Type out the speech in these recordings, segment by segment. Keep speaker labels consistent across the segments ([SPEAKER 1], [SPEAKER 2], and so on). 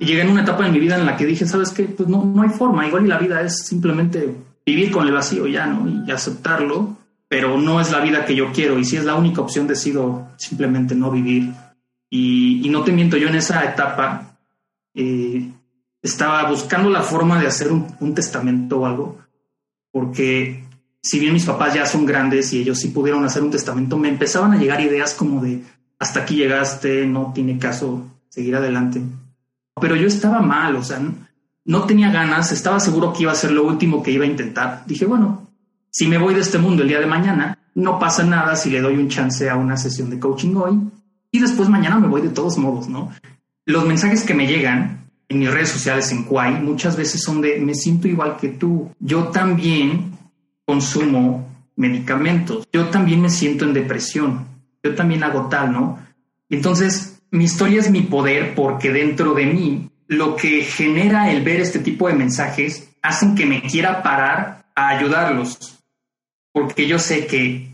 [SPEAKER 1] Y llegué en una etapa de mi vida en la que dije, ¿sabes qué? Pues no, no hay forma, igual y la vida es simplemente vivir con el vacío ya, ¿no? Y aceptarlo, pero no es la vida que yo quiero. Y si es la única opción, decido simplemente no vivir. Y, no te miento, yo en esa etapa eh, estaba buscando la forma de hacer un, un testamento o algo, porque si bien mis papás ya son grandes y ellos sí pudieron hacer un testamento, me empezaban a llegar ideas como de hasta aquí llegaste, no tiene caso seguir adelante. Pero yo estaba mal, o sea, no tenía ganas, estaba seguro que iba a ser lo último que iba a intentar. Dije, bueno, si me voy de este mundo el día de mañana, no pasa nada si le doy un chance a una sesión de coaching hoy y después mañana me voy de todos modos, ¿no? Los mensajes que me llegan en mis redes sociales en Kwai muchas veces son de me siento igual que tú. Yo también consumo medicamentos. Yo también me siento en depresión. Yo también hago tal, ¿no? Entonces, mi historia es mi poder porque dentro de mí lo que genera el ver este tipo de mensajes hacen que me quiera parar a ayudarlos. Porque yo sé que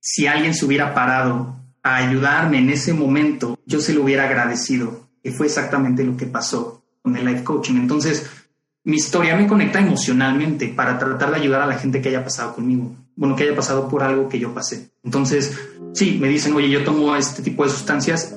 [SPEAKER 1] si alguien se hubiera parado a ayudarme en ese momento, yo se lo hubiera agradecido, que fue exactamente lo que pasó con el life coaching. Entonces, mi historia me conecta emocionalmente para tratar de ayudar a la gente que haya pasado conmigo, bueno, que haya pasado por algo que yo pasé. Entonces, sí, me dicen, oye, yo tomo este tipo de sustancias,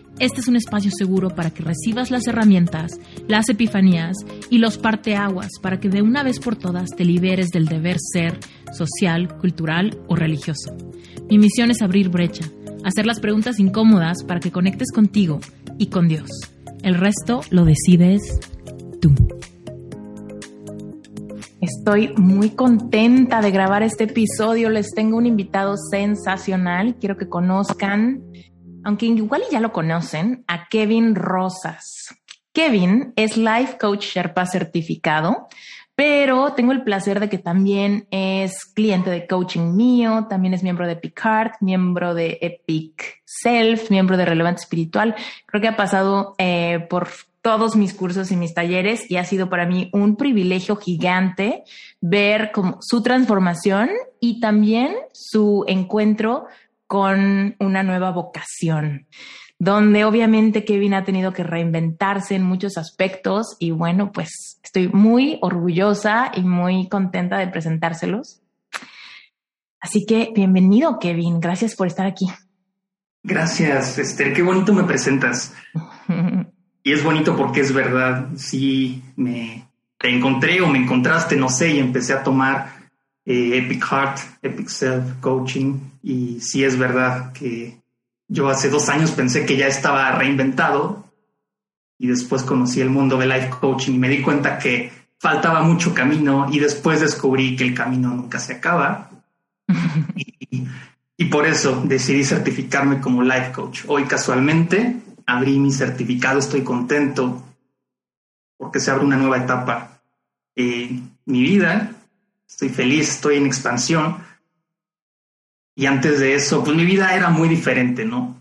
[SPEAKER 2] Este es un espacio seguro para que recibas las herramientas, las epifanías y los parteaguas para que de una vez por todas te liberes del deber ser social, cultural o religioso. Mi misión es abrir brecha, hacer las preguntas incómodas para que conectes contigo y con Dios. El resto lo decides tú. Estoy muy contenta de grabar este episodio. Les tengo un invitado sensacional. Quiero que conozcan, aunque igual ya lo conocen, a Kevin Rosas. Kevin es Life Coach Sherpa certificado, pero tengo el placer de que también es cliente de coaching mío, también es miembro de Picard, miembro de Epic Self, miembro de Relevante Espiritual. Creo que ha pasado eh, por todos mis cursos y mis talleres y ha sido para mí un privilegio gigante ver su transformación y también su encuentro con una nueva vocación, donde obviamente Kevin ha tenido que reinventarse en muchos aspectos y bueno, pues estoy muy orgullosa y muy contenta de presentárselos. Así que bienvenido, Kevin. Gracias por estar aquí.
[SPEAKER 1] Gracias, Esther. Qué bonito me presentas. y es bonito porque es verdad, sí me te encontré o me encontraste, no sé, y empecé a tomar eh, Epic Heart, Epic Self Coaching, y sí es verdad que yo hace dos años pensé que ya estaba reinventado y después conocí el mundo de life coaching y me di cuenta que faltaba mucho camino y después descubrí que el camino nunca se acaba. y, y por eso decidí certificarme como life coach. Hoy casualmente abrí mi certificado, estoy contento porque se abre una nueva etapa en mi vida, estoy feliz, estoy en expansión. Y antes de eso, pues mi vida era muy diferente, ¿no?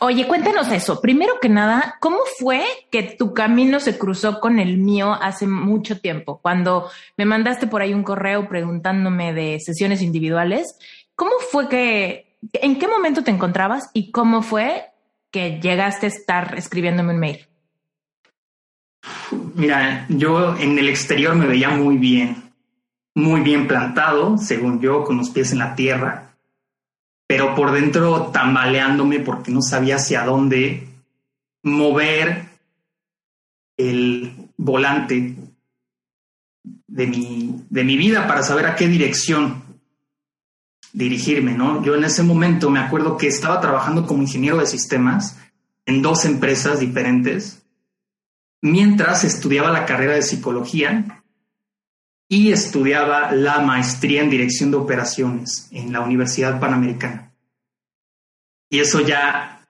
[SPEAKER 2] Oye, cuéntanos eso. Primero que nada, ¿cómo fue que tu camino se cruzó con el mío hace mucho tiempo? Cuando me mandaste por ahí un correo preguntándome de sesiones individuales, ¿cómo fue que, en qué momento te encontrabas y cómo fue que llegaste a estar escribiéndome un mail?
[SPEAKER 1] Mira, yo en el exterior me veía muy bien, muy bien plantado, según yo, con los pies en la tierra, pero por dentro tambaleándome porque no sabía hacia dónde mover el volante de mi, de mi vida para saber a qué dirección dirigirme, ¿no? Yo en ese momento me acuerdo que estaba trabajando como ingeniero de sistemas en dos empresas diferentes, mientras estudiaba la carrera de psicología y estudiaba la maestría en dirección de operaciones en la Universidad Panamericana. Y eso ya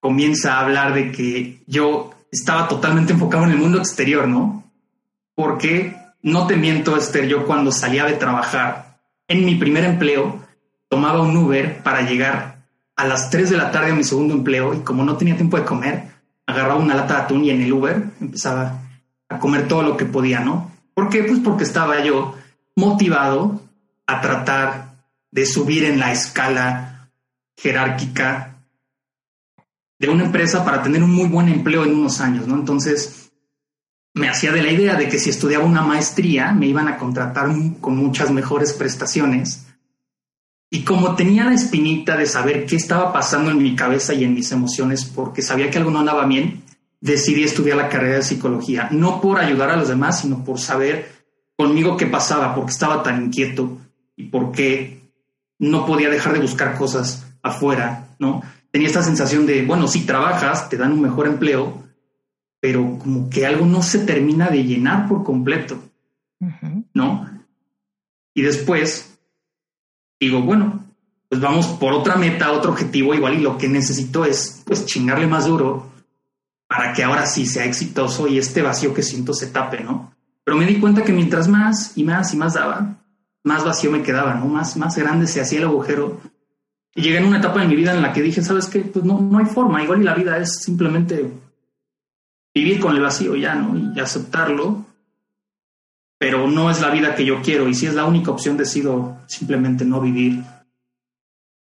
[SPEAKER 1] comienza a hablar de que yo estaba totalmente enfocado en el mundo exterior, ¿no? Porque no te miento, Esther, yo cuando salía de trabajar en mi primer empleo, tomaba un Uber para llegar a las 3 de la tarde a mi segundo empleo y como no tenía tiempo de comer, agarraba una lata de atún y en el Uber empezaba a comer todo lo que podía, ¿no? ¿Por qué? Pues porque estaba yo motivado a tratar de subir en la escala jerárquica de una empresa para tener un muy buen empleo en unos años, ¿no? Entonces, me hacía de la idea de que si estudiaba una maestría me iban a contratar con muchas mejores prestaciones. Y como tenía la espinita de saber qué estaba pasando en mi cabeza y en mis emociones, porque sabía que algo no andaba bien, decidí estudiar la carrera de psicología, no por ayudar a los demás, sino por saber conmigo qué pasaba, porque estaba tan inquieto y porque no podía dejar de buscar cosas afuera, ¿no? Tenía esta sensación de, bueno, si trabajas, te dan un mejor empleo, pero como que algo no se termina de llenar por completo, ¿no? Y después digo, bueno, pues vamos por otra meta, otro objetivo igual y lo que necesito es pues chingarle más duro para que ahora sí sea exitoso y este vacío que siento se tape, ¿no? Pero me di cuenta que mientras más y más y más daba, más vacío me quedaba, ¿no? Más, más grande se hacía el agujero. Y llegué en una etapa de mi vida en la que dije, ¿sabes qué? Pues no, no hay forma, igual y la vida es simplemente vivir con el vacío ya, ¿no? Y aceptarlo, pero no es la vida que yo quiero y si es la única opción decido simplemente no vivir.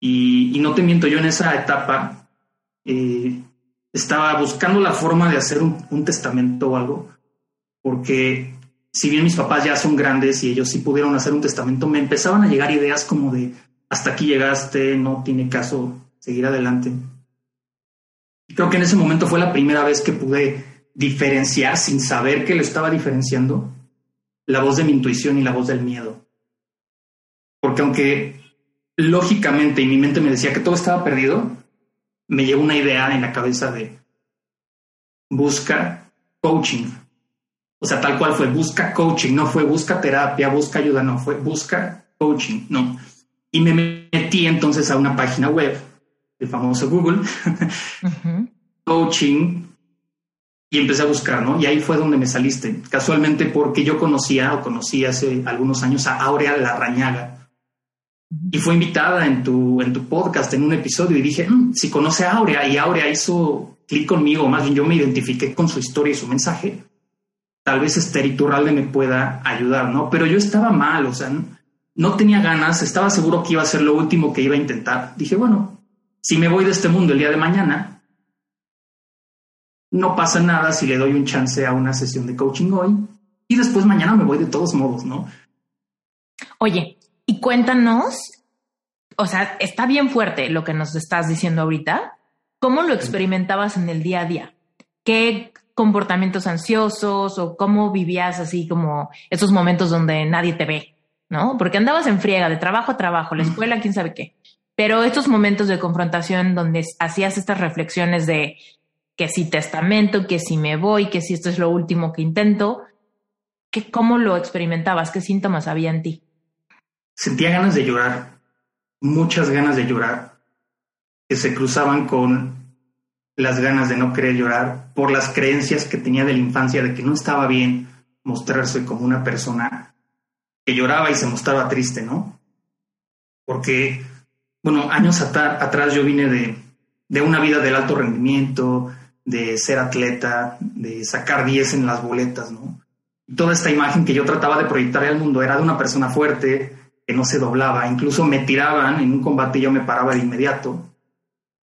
[SPEAKER 1] Y, no te miento, yo en esa etapa eh, estaba buscando la forma de hacer un, testamento o algo, porque si bien mis papás ya son grandes y ellos sí pudieron hacer un testamento, me empezaban a llegar ideas como de, hasta aquí llegaste, no tiene caso seguir adelante. Creo que en ese momento fue la primera vez que pude diferenciar sin saber que lo estaba diferenciando la voz de mi intuición y la voz del miedo. Porque aunque lógicamente y mi mente me decía que todo estaba perdido, me llegó una idea en la cabeza de busca coaching. O sea, tal cual fue busca coaching, no fue busca terapia, busca ayuda, no, fue busca coaching, no. Y me metí entonces a una página web, el famoso Google, coaching, y empecé a buscar, ¿no? Y ahí fue donde me saliste, casualmente porque yo conocía o conocí hace algunos años a Aurea Larrañaga y fue invitada en tu, en tu podcast, en un episodio, y dije, mm, si conoce a Aurea, y Aurea hizo clic conmigo, más bien yo me identifiqué con su historia y su mensaje, tal vez Esther Iturralde me pueda ayudar, ¿no? Pero yo estaba mal, o sea, no tenía ganas, estaba seguro que iba a ser lo último que iba a intentar. Dije, bueno, si me voy de este mundo el día de mañana, no pasa nada si le doy un chance a una sesión de coaching hoy y después mañana me voy de todos modos, ¿no?
[SPEAKER 2] Oye, y cuéntanos, o sea, está bien fuerte lo que nos estás diciendo ahorita. ¿Cómo lo experimentabas en el día a día? ¿Qué comportamientos ansiosos o cómo vivías así como esos momentos donde nadie te ve? ¿No? Porque andabas en friega de trabajo a trabajo, la escuela, quién sabe qué. Pero estos momentos de confrontación donde hacías estas reflexiones de que si testamento, que si me voy, que si esto es lo último que intento, ¿qué, ¿cómo lo experimentabas? ¿Qué síntomas había en ti?
[SPEAKER 1] Sentía ganas de llorar, muchas ganas de llorar, que se cruzaban con las ganas de no querer llorar por las creencias que tenía de la infancia de que no estaba bien mostrarse como una persona que lloraba y se mostraba triste, ¿no? Porque, bueno, años atrás yo vine de, de una vida del alto rendimiento, de ser atleta, de sacar 10 en las boletas, ¿no? Toda esta imagen que yo trataba de proyectar al mundo era de una persona fuerte, que no se doblaba. Incluso me tiraban en un combate y yo me paraba de inmediato,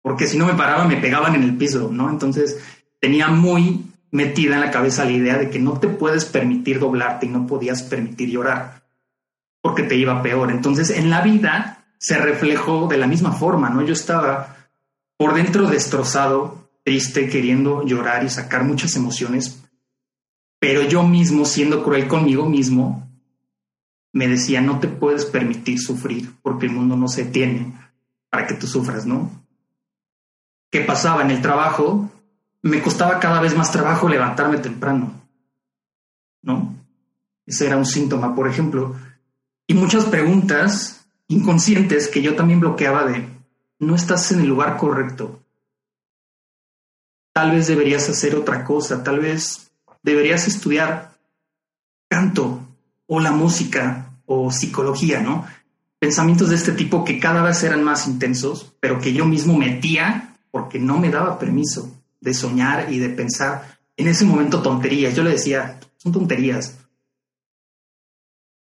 [SPEAKER 1] porque si no me paraba me pegaban en el piso, ¿no? Entonces tenía muy metida en la cabeza la idea de que no te puedes permitir doblarte y no podías permitir llorar, porque te iba peor. Entonces en la vida se reflejó de la misma forma, ¿no? Yo estaba por dentro destrozado, triste, queriendo llorar y sacar muchas emociones, pero yo mismo, siendo cruel conmigo mismo, me decía, no te puedes permitir sufrir porque el mundo no se tiene para que tú sufras, ¿no? ¿Qué pasaba en el trabajo? Me costaba cada vez más trabajo levantarme temprano, ¿no? Ese era un síntoma, por ejemplo. Y muchas preguntas inconscientes que yo también bloqueaba de, no estás en el lugar correcto. Tal vez deberías hacer otra cosa, tal vez deberías estudiar canto, o la música o psicología, ¿no? Pensamientos de este tipo que cada vez eran más intensos, pero que yo mismo metía porque no me daba permiso de soñar y de pensar en ese momento tonterías. Yo le decía, son tonterías.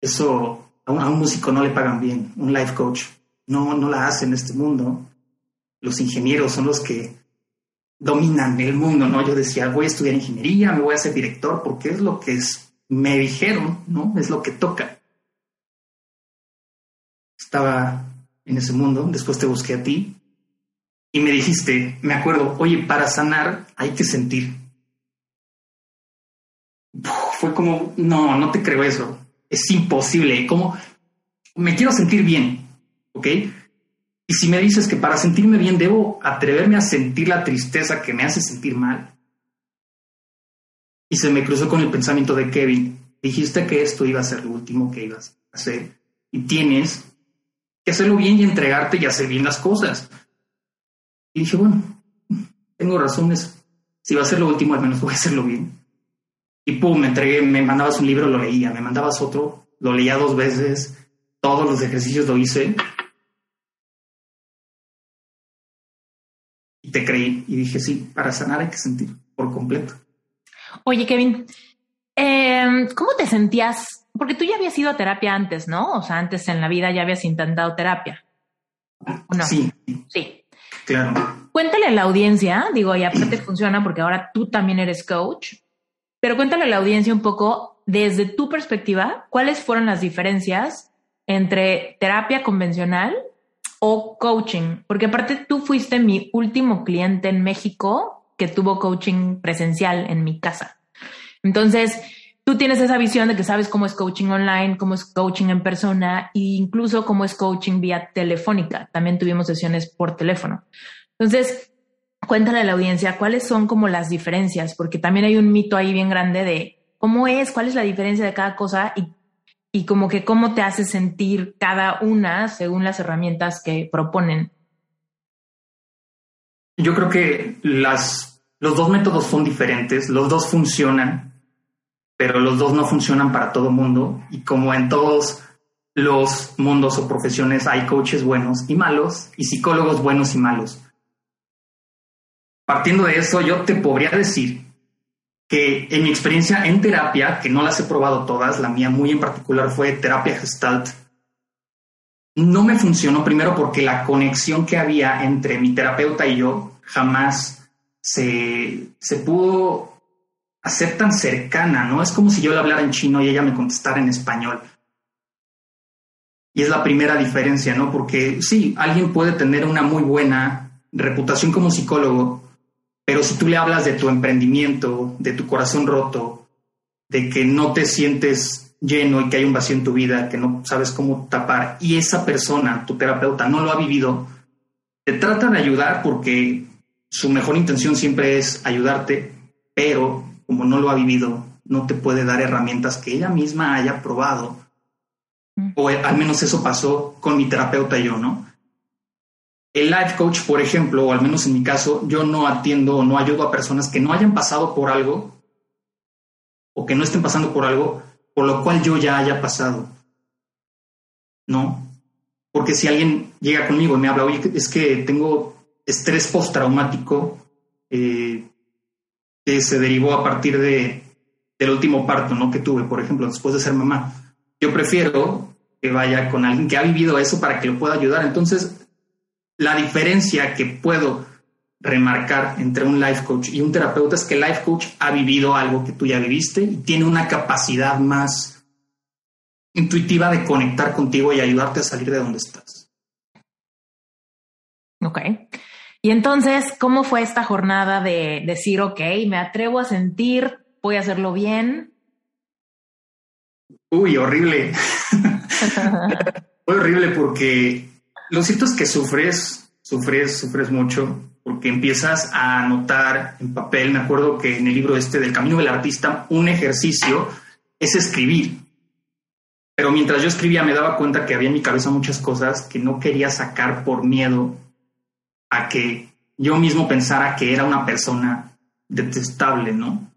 [SPEAKER 1] Eso a un, músico no le pagan bien, un life coach no, no la hace en este mundo. Los ingenieros son los que dominan el mundo, ¿no? Yo decía, voy a estudiar ingeniería, me voy a ser director, porque es lo que es, me dijeron, ¿no? Es lo que toca. Estaba en ese mundo, después te busqué a ti y me dijiste, me acuerdo, oye, para sanar hay que sentir. fue como, no, no te creo eso, es imposible, como, me quiero sentir bien, ¿ok? Y si me dices que para sentirme bien debo atreverme a sentir la tristeza que me hace sentir mal. Y se me cruzó con el pensamiento de Kevin. Dijiste que esto iba a ser lo último que ibas a hacer. Y tienes que hacerlo bien y entregarte y hacer bien las cosas. Y dije, bueno, tengo razones. Si va a ser lo último, al menos voy a hacerlo bien. Y pum, me entregué, me mandabas un libro, lo leía, me mandabas otro, lo leía dos veces, todos los ejercicios lo hice te creí y dije, sí, para sanar hay que sentir por completo.
[SPEAKER 2] Oye, Kevin, em, ¿cómo te sentías? Porque tú ya habías ido a terapia antes, ¿no? O sea, antes en la vida ya habías intentado terapia.
[SPEAKER 1] no? Sí.
[SPEAKER 2] Sí.
[SPEAKER 1] Claro.
[SPEAKER 2] Cuéntale a la audiencia, digo, y aparte funciona porque ahora tú también eres coach, pero cuéntale a la audiencia un poco, desde tu perspectiva, cuáles fueron las diferencias entre terapia convencional o coaching? Porque aparte tú fuiste mi último cliente en México que tuvo coaching presencial en mi casa. Entonces, tú tienes esa visión de que sabes cómo es coaching online, cómo es coaching en persona e incluso cómo es coaching vía telefónica. También tuvimos sesiones por teléfono. Entonces, cuéntale a la audiencia cuáles son como las diferencias, porque también hay un mito ahí bien grande de cómo es, cuál es la diferencia de cada cosa y y como que cómo te hace sentir cada una según las herramientas que proponen.
[SPEAKER 1] Yo creo que las, los dos métodos son diferentes, los dos funcionan, pero los dos no funcionan para todo mundo y como en todos los mundos o profesiones hay coaches buenos y malos y psicólogos buenos y malos. Partiendo de eso, yo te podría decir que en mi experiencia en terapia, que no las he probado todas, la mía muy en particular fue terapia gestalt, no me funcionó primero porque la conexión que había entre mi terapeuta y yo jamás se, se pudo hacer tan cercana, ¿no? Es como si yo le hablara en chino y ella me contestara en español. Y es la primera diferencia, ¿no? Porque sí, alguien puede tener una muy buena reputación como psicólogo, pero si tú le hablas de tu emprendimiento, de tu corazón roto, de que no te sientes lleno y que hay un vacío en tu vida, que no sabes cómo tapar, y esa persona, tu terapeuta, no lo ha vivido, te trata de ayudar porque su mejor intención siempre es ayudarte, pero como no lo ha vivido, no te puede dar herramientas que ella misma haya probado. Mm. O al menos eso pasó con mi terapeuta y yo, ¿no? El life coach, por ejemplo, o al menos en mi caso, yo no atiendo o no ayudo a personas que no hayan pasado por algo o que no estén pasando por algo por lo cual yo ya haya pasado. No, porque si alguien llega conmigo y me habla, oye, es que tengo estrés postraumático eh, que se derivó a partir de, del último parto ¿no? que tuve, por ejemplo, después de ser mamá. Yo prefiero que vaya con alguien que ha vivido eso para que lo pueda ayudar. Entonces, la diferencia que puedo remarcar entre un life coach y un terapeuta es que el life coach ha vivido algo que tú ya viviste y tiene una capacidad más intuitiva de conectar contigo y ayudarte a salir de donde estás.
[SPEAKER 2] Ok. Y entonces, ¿cómo fue esta jornada de decir, ok, me atrevo a sentir, voy a hacerlo bien?
[SPEAKER 1] Uy, horrible. fue horrible porque lo cierto es que sufres, sufres, sufres mucho, porque empiezas a anotar en papel, me acuerdo que en el libro este del Camino del Artista, un ejercicio es escribir. Pero mientras yo escribía me daba cuenta que había en mi cabeza muchas cosas que no quería sacar por miedo a que yo mismo pensara que era una persona detestable, ¿no?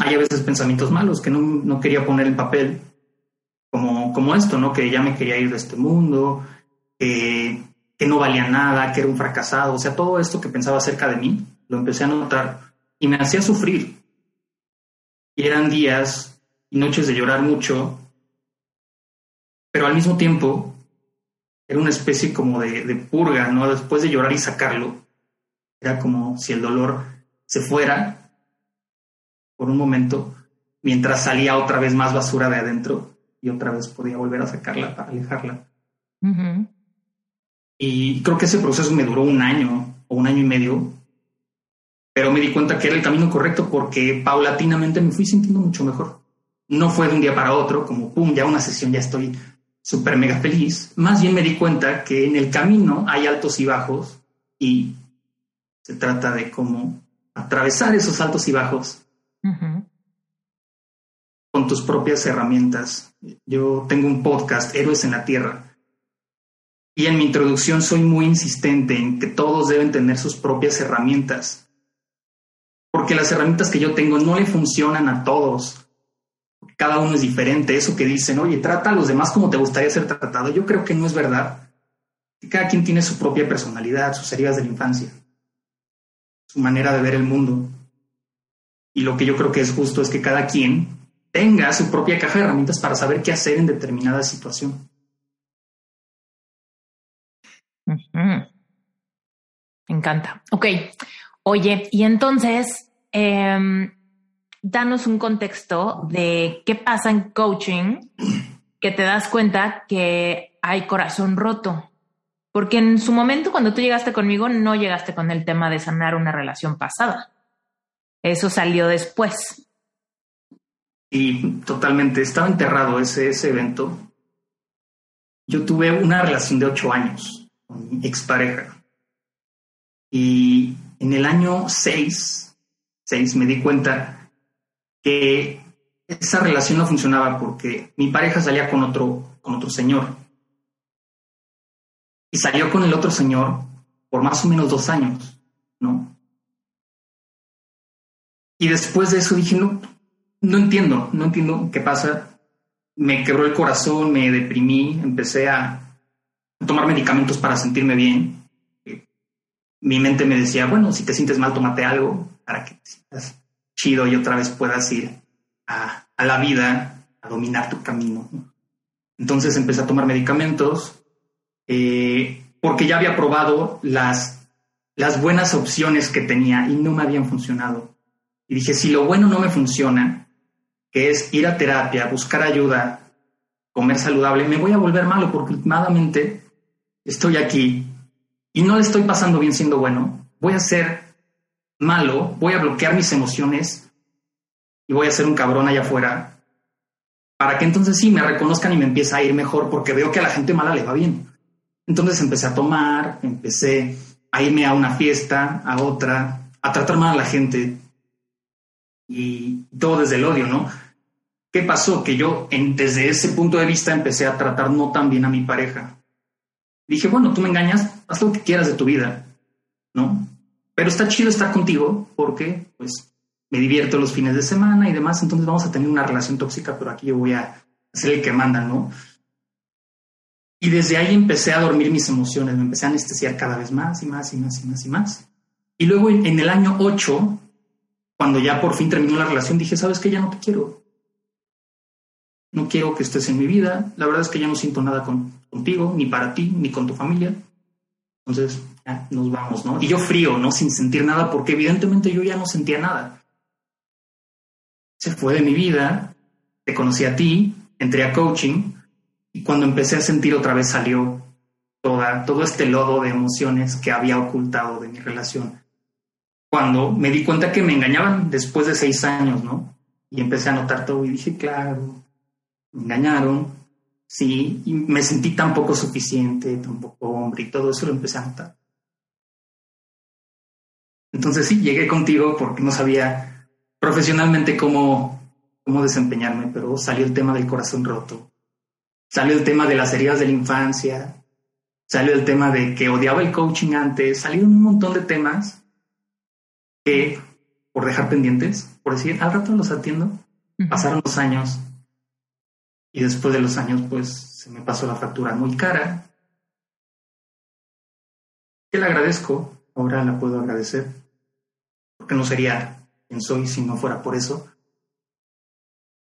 [SPEAKER 1] Hay a veces pensamientos malos que no, no, quería poner en papel, como, como esto, ¿no? Que ya me quería ir de este mundo, que, que no valía nada, que era un fracasado. O sea, todo esto que pensaba acerca de mí, lo empecé a notar y me hacía sufrir. Y eran días y noches de llorar mucho, pero al mismo tiempo era una especie como de, de purga, ¿no? Después de llorar y sacarlo, era como si el dolor se fuera por un momento, mientras salía otra vez más basura de adentro y otra vez podía volver a sacarla para alejarla. Y creo que ese proceso me duró un año o un año y medio, pero me di cuenta que era el camino correcto porque paulatinamente me fui sintiendo mucho mejor. No fue de un día para otro, como pum, ya una sesión ya estoy súper mega feliz. Más bien me di cuenta que en el camino hay altos y bajos y se trata de cómo atravesar esos altos y bajos con tus propias herramientas. Yo tengo un podcast, Héroes en la Tierra, y en mi introducción soy muy insistente en que todos deben tener sus propias herramientas, porque las herramientas que yo tengo no le funcionan a todos. Cada uno es diferente. Eso que dicen, oye, trata a los demás como te gustaría ser tratado. Yo creo que no es verdad. Cada quien tiene su propia personalidad, sus heridas de la infancia, su manera de ver el mundo. Y lo que yo creo que es justo es que cada quien tenga su propia caja de herramientas para saber qué hacer en determinada situación.
[SPEAKER 2] Me encanta. Ok. Oye, y entonces, em, danos un contexto de qué pasa en coaching que te das cuenta que hay corazón roto. Porque en su momento, cuando tú llegaste conmigo, no llegaste con el tema de sanar una relación pasada. Eso salió después.
[SPEAKER 1] Y totalmente, estaba enterrado ese, ese evento. Yo tuve una relación de ocho años con mi expareja. Y en el año seis, seis me di cuenta que esa relación no funcionaba porque mi pareja salía con otro, con otro señor. Y salió con el otro señor por más o menos dos años, ¿no? Y después de eso dije, no, no entiendo, no entiendo qué pasa. Me quebró el corazón, me deprimí, empecé a tomar medicamentos para sentirme bien. Mi mente me decía, bueno, si te sientes mal, tómate algo para que te sientas chido y otra vez puedas ir a, la vida, a dominar tu camino. Entonces empecé a tomar medicamentos eh, porque ya había probado las, las buenas opciones que tenía y no me habían funcionado. Y dije, si lo bueno no me funciona, que es ir a terapia, buscar ayuda, comer saludable, me voy a volver malo porque últimamente estoy aquí y no le estoy pasando bien siendo bueno. Voy a ser malo, voy a bloquear mis emociones y voy a ser un cabrón allá afuera para que entonces sí me reconozcan y me empiece a ir mejor porque veo que a la gente mala le va bien. Entonces empecé a tomar, empecé a irme a una fiesta, a otra, a tratar mal a la gente, y todo desde el odio, ¿no? ¿Qué pasó? Que yo en, desde ese punto de vista empecé a tratar no tan bien a mi pareja. Dije, bueno, tú me engañas, haz lo que quieras de tu vida, ¿no? Pero está chido estar contigo porque, pues, me divierto los fines de semana y demás, entonces vamos a tener una relación tóxica, pero aquí yo voy a ser el que manda, ¿no? Y desde ahí empecé a dormir mis emociones, me empecé a anestesiar cada vez más y más y más y más y más. Y luego en el año 8 cuando ya por fin terminó la relación, dije, sabes que ya no te quiero. No quiero que estés en mi vida. La verdad es que ya no siento nada contigo, ni para ti, ni con tu familia. Entonces, ya nos vamos, ¿no? Y yo frío, ¿no? Sin sentir nada, porque evidentemente yo ya no sentía nada. Se fue de mi vida, te conocí a ti, entré a coaching, y cuando empecé a sentir otra vez salió toda, todo este lodo de emociones que había ocultado de mi relación cuando me di cuenta que me engañaban después de seis años, ¿no? Y empecé a notar todo y dije, claro, engañaron, sí, y me sentí tan poco suficiente, tan poco hombre y todo eso lo empecé a notar. Entonces sí, llegué contigo porque no sabía profesionalmente cómo, cómo desempeñarme, pero salió el tema del corazón roto, salió el tema de las heridas de la infancia, salió el tema de que odiaba el coaching antes, salieron un montón de temas que por dejar pendientes, por decir, al rato los atiendo. Pasaron los años y después de los años, pues se me pasó la factura muy cara. Que le agradezco, ahora la puedo agradecer, porque no sería quien soy si no fuera por eso.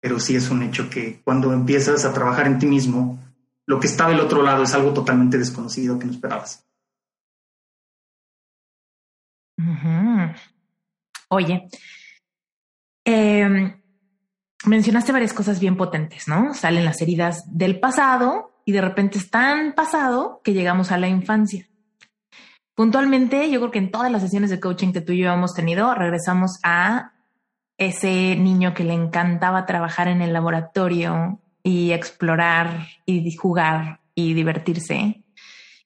[SPEAKER 1] Pero sí es un hecho que cuando empiezas a trabajar en ti mismo, lo que está del otro lado es algo totalmente desconocido que no esperabas.
[SPEAKER 2] Oye, em, mencionaste varias cosas bien potentes, ¿no? Salen las heridas del pasado y de repente es tan pasado que llegamos a la infancia. Puntualmente, yo creo que en todas las sesiones de coaching que tú y yo hemos tenido, regresamos a ese niño que le encantaba trabajar en el laboratorio y explorar y jugar y divertirse.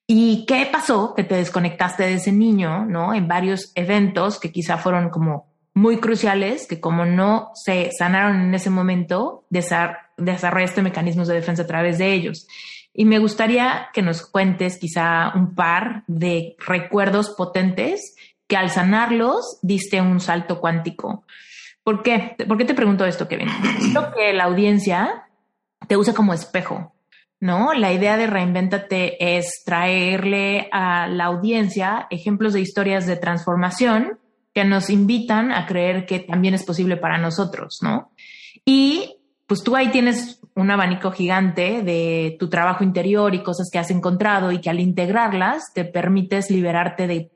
[SPEAKER 2] ¿Y qué pasó? Que te desconectaste de ese niño, ¿no? En varios eventos que quizá fueron como muy cruciales, que como no se sanaron en ese momento, desarrollaste mecanismos de defensa a través de ellos. Y me gustaría que nos cuentes quizá un par de recuerdos potentes que al sanarlos diste un salto cuántico. ¿Por qué? ¿Por qué te pregunto esto, Kevin? Creo que la audiencia te usa como espejo, ¿no? La idea de reinvéntate es traerle a la audiencia ejemplos de historias de transformación nos invitan a creer que también es posible para nosotros, ¿no? Y pues tú ahí tienes un abanico gigante de tu trabajo interior y cosas que has encontrado y que al integrarlas te permites liberarte de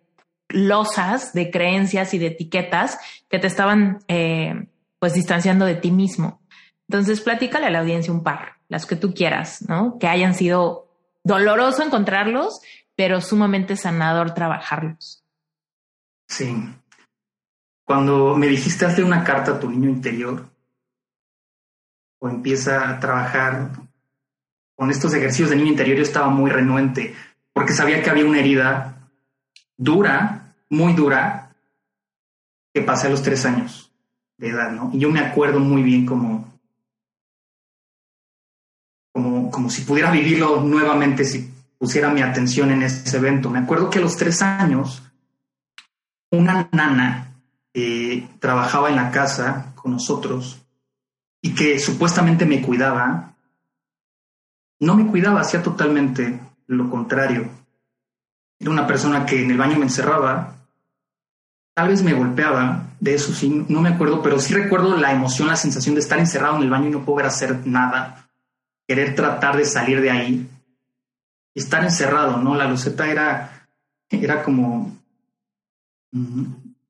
[SPEAKER 2] losas, de creencias y de etiquetas que te estaban eh, pues distanciando de ti mismo. Entonces platícale a la audiencia un par, las que tú quieras, ¿no? Que hayan sido doloroso encontrarlos, pero sumamente sanador trabajarlos.
[SPEAKER 1] Sí, cuando me dijiste hazle una carta a tu niño interior o empieza a trabajar con estos ejercicios de niño interior, yo estaba muy renuente porque sabía que había una herida dura, muy dura, que pasé a los tres años de edad, ¿no? Y yo me acuerdo muy bien como, como, como si pudiera vivirlo nuevamente, si pusiera mi atención en ese evento. Me acuerdo que a los tres años, una nana trabajaba en la casa con nosotros y que supuestamente me cuidaba, no me cuidaba, hacía totalmente lo contrario. Era una persona que en el baño me encerraba, tal vez me golpeaba, de eso sí, no me acuerdo, pero sí recuerdo la emoción, la sensación de estar encerrado en el baño y no poder hacer nada, querer tratar de salir de ahí, estar encerrado, ¿no? La luceta era, era como,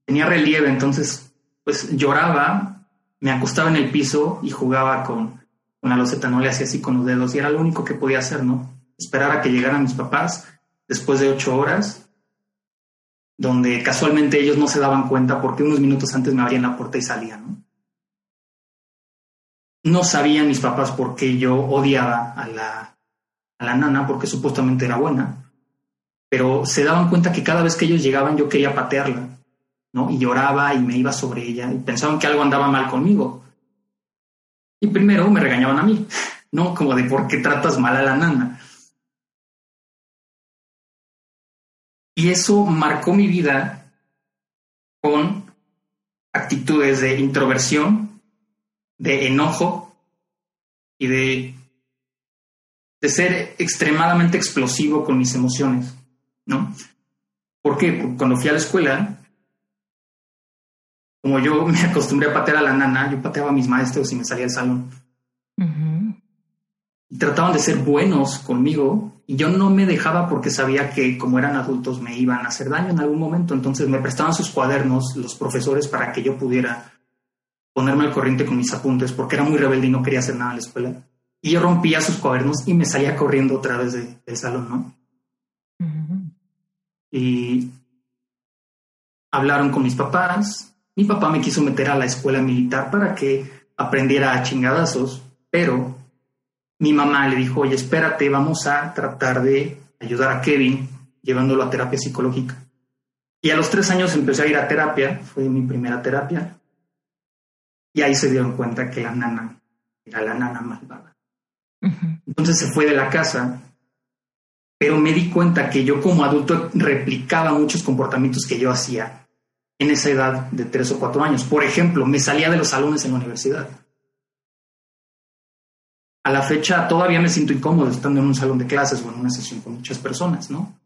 [SPEAKER 1] tenía relieve, entonces pues lloraba, me acostaba en el piso y jugaba con, una la loseta, no le hacía así con los dedos y era lo único que podía hacer, ¿no? Esperar a que llegaran mis papás después de ocho horas, donde casualmente ellos no se daban cuenta porque unos minutos antes me abrían la puerta y salían, ¿no? No sabían mis papás por qué yo odiaba a la, a la nana, porque supuestamente era buena, pero se daban cuenta que cada vez que ellos llegaban yo quería patearla ¿no? Y lloraba y me iba sobre ella y pensaban que algo andaba mal conmigo. Y primero me regañaban a mí, ¿no? Como de por qué tratas mal a la nana. Y eso marcó mi vida con actitudes de introversión, de enojo y de, de ser extremadamente explosivo con mis emociones, ¿no? Porque cuando fui a la escuela, como yo me acostumbré a patear a la nana, yo pateaba a mis maestros y me salía del salón. Trataban de ser buenos conmigo y yo no me dejaba porque sabía que como eran adultos me iban a hacer daño en algún momento. Entonces me prestaban sus cuadernos los profesores para que yo pudiera ponerme al corriente con mis apuntes porque era muy rebelde y no quería hacer nada en la escuela. Y yo rompía sus cuadernos y me salía corriendo otra vez del salón, ¿no? Y hablaron con mis papás, mi papá me quiso meter a la escuela militar para que aprendiera a chingadazos, pero mi mamá le dijo, oye, espérate, vamos a tratar de ayudar a Kevin llevándolo a terapia psicológica. Y a los tres años empecé a ir a terapia, fue mi primera terapia, y ahí se dieron cuenta que la nana era la nana malvada. Entonces se fue de la casa, pero me di cuenta que yo como adulto replicaba muchos comportamientos que yo hacía en esa edad de tres o cuatro años. Por ejemplo, me salía de los salones en la universidad. A la fecha todavía me siento incómodo estando en un salón de clases o en una sesión con muchas personas, ¿no?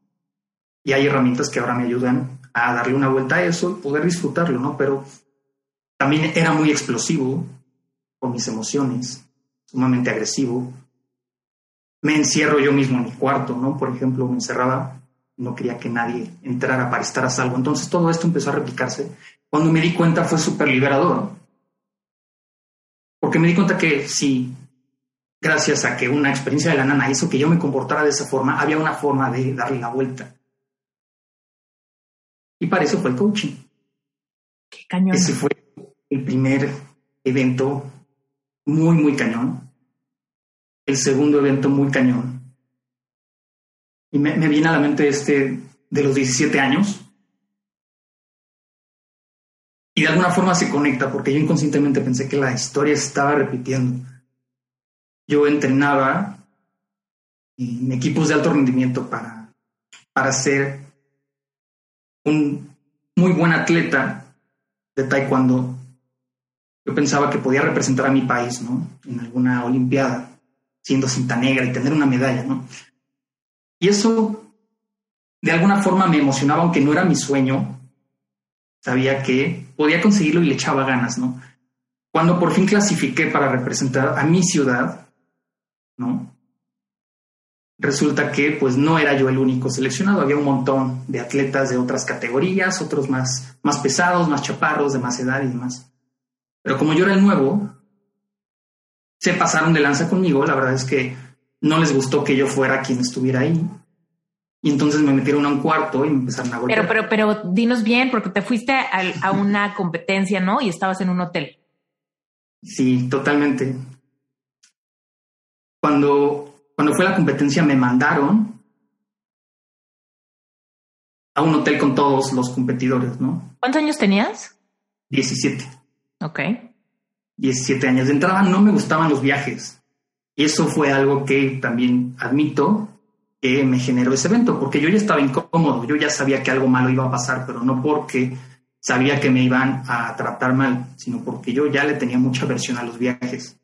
[SPEAKER 1] Y hay herramientas que ahora me ayudan a darle una vuelta a eso y poder disfrutarlo, ¿no? Pero también era muy explosivo con mis emociones, sumamente agresivo. Me encierro yo mismo en mi cuarto, ¿no? Por ejemplo, me encerraba, no quería que nadie entrara para estar a salvo. Entonces todo esto empezó a replicarse. Cuando me di cuenta fue súper liberador. Porque me di cuenta que si, gracias a que una experiencia de la nana hizo que yo me comportara de esa forma, había una forma de darle la vuelta. Y para eso fue el coaching.
[SPEAKER 2] Qué cañón.
[SPEAKER 1] Ese fue el primer evento muy, muy cañón. El segundo evento muy cañón. Y me, viene a la mente este de los 17 años. Y de alguna forma se conecta porque yo inconscientemente pensé que la historia estaba repitiendo. Yo entrenaba en equipos de alto rendimiento para, para ser un muy buen atleta de taekwondo yo pensaba que podía representar a mi país, ¿no? En alguna Olimpiada, siendo cinta negra y tener una medalla, ¿no? Y eso, de alguna forma, me emocionaba, aunque no era mi sueño. Sabía que podía conseguirlo y le echaba ganas, ¿no? Cuando por fin clasifiqué para representar a mi ciudad, ¿no? Resulta que pues no era yo el único seleccionado, había un montón de atletas de otras categorías, otros más, más pesados, más chaparros, de más edad y demás. Pero como yo era el nuevo, se pasaron de lanza conmigo. La verdad es que no les gustó que yo fuera quien estuviera ahí. Y entonces me metieron a un cuarto y me empezaron a golpear.
[SPEAKER 2] Pero, pero, pero dinos bien, porque te fuiste a, a una competencia, ¿no? Y estabas en un hotel.
[SPEAKER 1] Sí, totalmente. Cuando, cuando fue la competencia me mandaron a un hotel con todos los competidores, ¿no?
[SPEAKER 2] ¿Cuántos años tenías?
[SPEAKER 1] 17.
[SPEAKER 2] Ok.
[SPEAKER 1] 17 años. De entrada no me gustaban los viajes. Eso fue algo que también admito que me generó ese evento, porque yo ya estaba incómodo, yo ya sabía que algo malo iba a pasar, pero no porque sabía que me iban a tratar mal, sino porque yo ya le tenía mucha aversión a los viajes.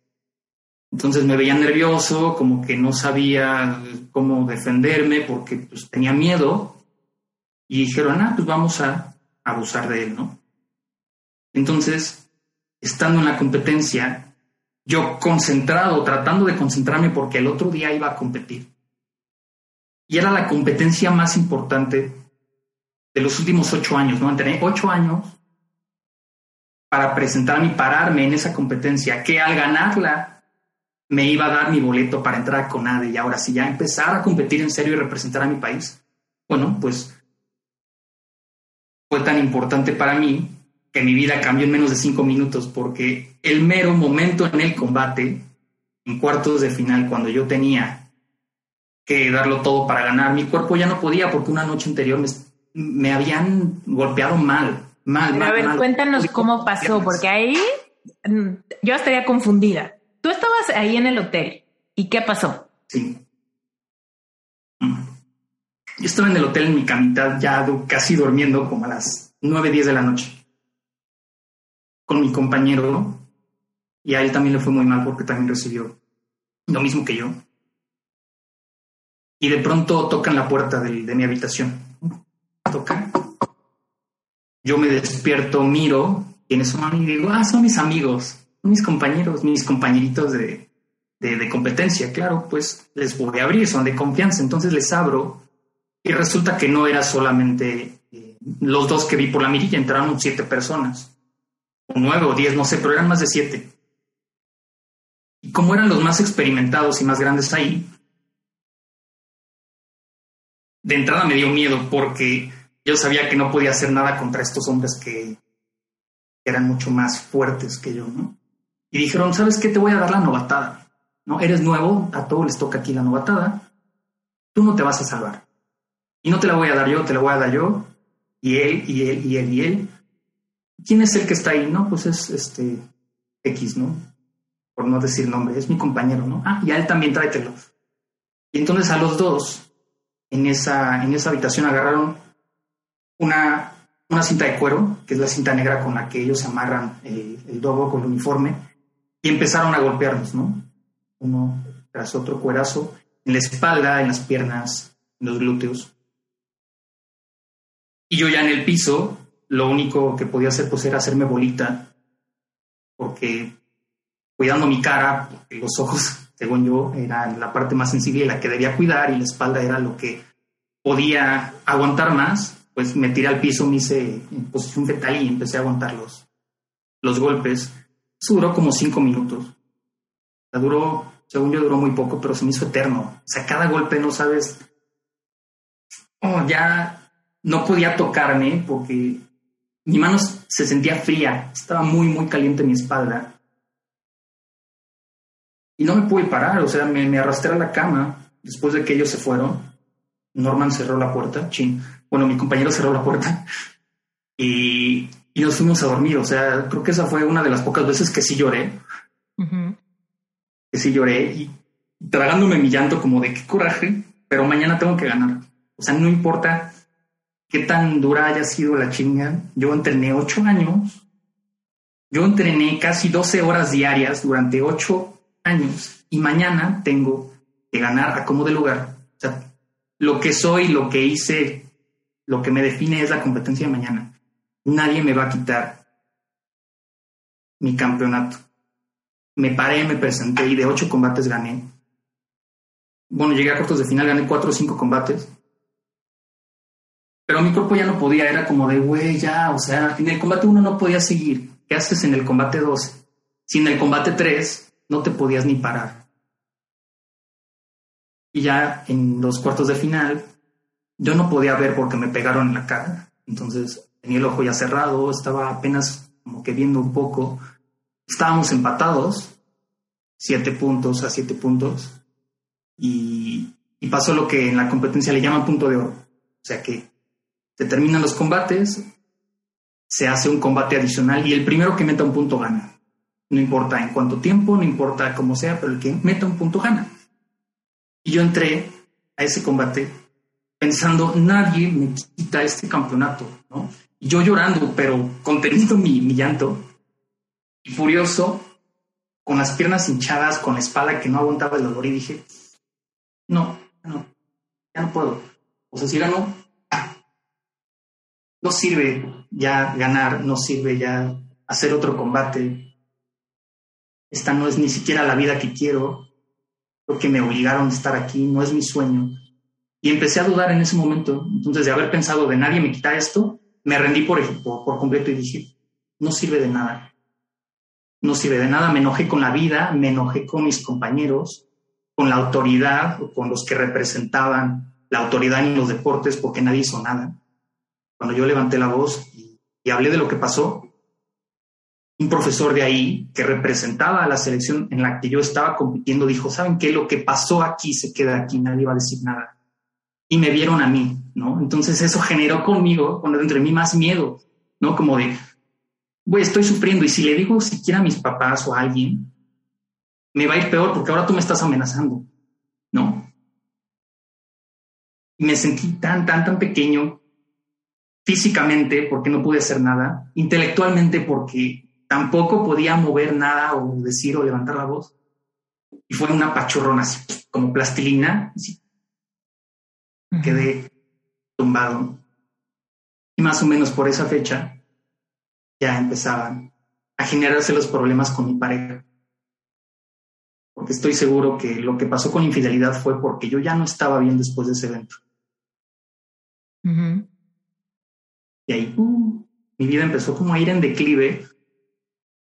[SPEAKER 1] Entonces me veía nervioso, como que no sabía cómo defenderme porque pues, tenía miedo y dijeron, ah, pues vamos a abusar de él, ¿no? Entonces estando en la competencia, yo concentrado, tratando de concentrarme porque el otro día iba a competir. Y era la competencia más importante de los últimos ocho años, ¿no? Tenía ocho años para presentarme y pararme en esa competencia, que al ganarla me iba a dar mi boleto para entrar a CONADE y ahora si ya empezar a competir en serio y representar a mi país, bueno, pues fue tan importante para mí que mi vida cambió en menos de cinco minutos porque el mero momento en el combate, en cuartos de final, cuando yo tenía que darlo todo para ganar, mi cuerpo ya no podía porque una noche anterior me, habían golpeado mal, mal, mal.
[SPEAKER 2] A ver, cuéntanos cómo pasó, porque ahí mm, yo estaría confundida. Tú estabas ahí en el hotel y ¿qué pasó?
[SPEAKER 1] Sí. Mm. Yo estaba en el hotel en mi camita ya casi durmiendo como a las nueve, diez de la noche con mi compañero y a él también le fue muy mal porque también recibió lo mismo que yo. Y de pronto tocan la puerta de, mi habitación. Tocan. Yo me despierto, miro quiénes son y digo, ah, son mis amigos, mis compañeros, mis compañeritos de, de, competencia. Claro, pues les voy a abrir, son de confianza. Entonces les abro y resulta que no era solamente eh, los dos que vi por la mirilla, entraron siete personas nueve o diez, no sé, pero eran más de siete. Y como eran los más experimentados y más grandes ahí, de entrada me dio miedo porque yo sabía que no podía hacer nada contra estos hombres que eran mucho más fuertes que yo, ¿no? Y dijeron, ¿sabes qué? Te voy a dar la novatada, ¿no? Eres nuevo, a todos les toca aquí la novatada, tú no te vas a salvar. Y no te la voy a dar yo, te la voy a dar yo, y él, y él, y él, y él. ¿Quién es el que está ahí? No, pues es este X, ¿no? Por no decir nombre, es mi compañero, ¿no? Ah, y a él también tráetelo. Y entonces a los dos, en esa, en esa habitación agarraron una, una cinta de cuero, que es la cinta negra con la que ellos amarran el, el dogo con el uniforme, y empezaron a golpearnos, ¿no? Uno tras otro cuerazo, en la espalda, en las piernas, en los glúteos. Y yo ya en el piso, lo único que podía hacer pues era hacerme bolita, porque cuidando mi cara, porque los ojos, según yo, eran la parte más sensible y la que debía cuidar, y la espalda era lo que podía aguantar más, pues me tiré al piso, me hice en posición fetal y empecé a aguantar los, los golpes. Eso duró como cinco minutos. O duró, según yo, duró muy poco, pero se me hizo eterno. O sea, cada golpe no sabes. Oh, ya no podía tocarme porque mi mano se sentía fría, estaba muy, muy caliente mi espalda. Y no me pude parar, o sea, me, me arrastré a la cama después de que ellos se fueron. Norman cerró la puerta, chin. Bueno, mi compañero cerró la puerta y, y, nos fuimos a dormir. O sea, creo que esa fue una de las pocas veces que sí lloré. Que sí lloré y tragándome mi llanto como de qué coraje, pero mañana tengo que ganar. O sea, no importa qué tan dura haya sido la chinga. Yo entrené ocho años. Yo entrené casi 12 horas diarias durante ocho años y mañana tengo que ganar a como de lugar. O sea, lo que soy, lo que hice, lo que me define es la competencia de mañana. Nadie me va a quitar mi campeonato. Me paré, me presenté y de ocho combates gané. Bueno, llegué a cortos de final, gané cuatro o cinco combates. Pero mi cuerpo ya no podía, era como de, güey, ya, o sea, en el combate uno no podía seguir. ¿Qué haces en el combate dos? Si en el combate tres no te podías ni parar. Y ya en los cuartos de final, yo no podía ver porque me pegaron en la cara. Entonces tenía el ojo ya cerrado, estaba apenas como que viendo un poco. Estábamos empatados, siete puntos a siete puntos. Y, y pasó lo que en la competencia le llaman punto de oro. O sea que se terminan los combates, se hace un combate adicional y el primero que meta un punto gana. No importa en cuánto tiempo, no importa cómo sea, pero el que meta un punto gana. Y yo entré a ese combate pensando, nadie me quita este campeonato, ¿no? Yo llorando, pero conteniendo mi, mi llanto, y furioso, con las piernas hinchadas, con la espalda que no aguantaba el dolor, y dije, no, no, ya no puedo. O sea, si gano, no sirve ya ganar, no sirve ya hacer otro combate. Esta no es ni siquiera la vida que quiero, lo que me obligaron a estar aquí, no es mi sueño. Y empecé a dudar en ese momento. Entonces, de haber pensado de nadie me quita esto, me rendí por, por, por completo y dije, no sirve de nada. No sirve de nada. Me enojé con la vida, me enojé con mis compañeros, con la autoridad, con los que representaban la autoridad en los deportes, porque nadie hizo nada. Cuando yo levanté la voz y, hablé de lo que pasó, un profesor de ahí que representaba a la selección en la que yo estaba compitiendo dijo, ¿saben qué? Lo que pasó aquí se queda aquí, nadie va a decir nada. Y me vieron a mí, ¿no? Entonces eso generó conmigo, cuando entre mí más miedo, ¿no? Como de, güey, estoy sufriendo y si le digo siquiera a mis papás o a alguien, me va a ir peor porque ahora tú me estás amenazando, ¿no? Y me sentí tan, tan, tan pequeño físicamente porque no pude hacer nada, intelectualmente porque tampoco podía mover nada o decir o levantar la voz. Y fue una pachorrona así, como plastilina. Así. Quedé tumbado. Y más o menos por esa fecha ya empezaban a generarse los problemas con mi pareja. Porque estoy seguro que lo que pasó con infidelidad fue porque yo ya no estaba bien después de ese evento. Y ahí mi vida empezó como a ir en declive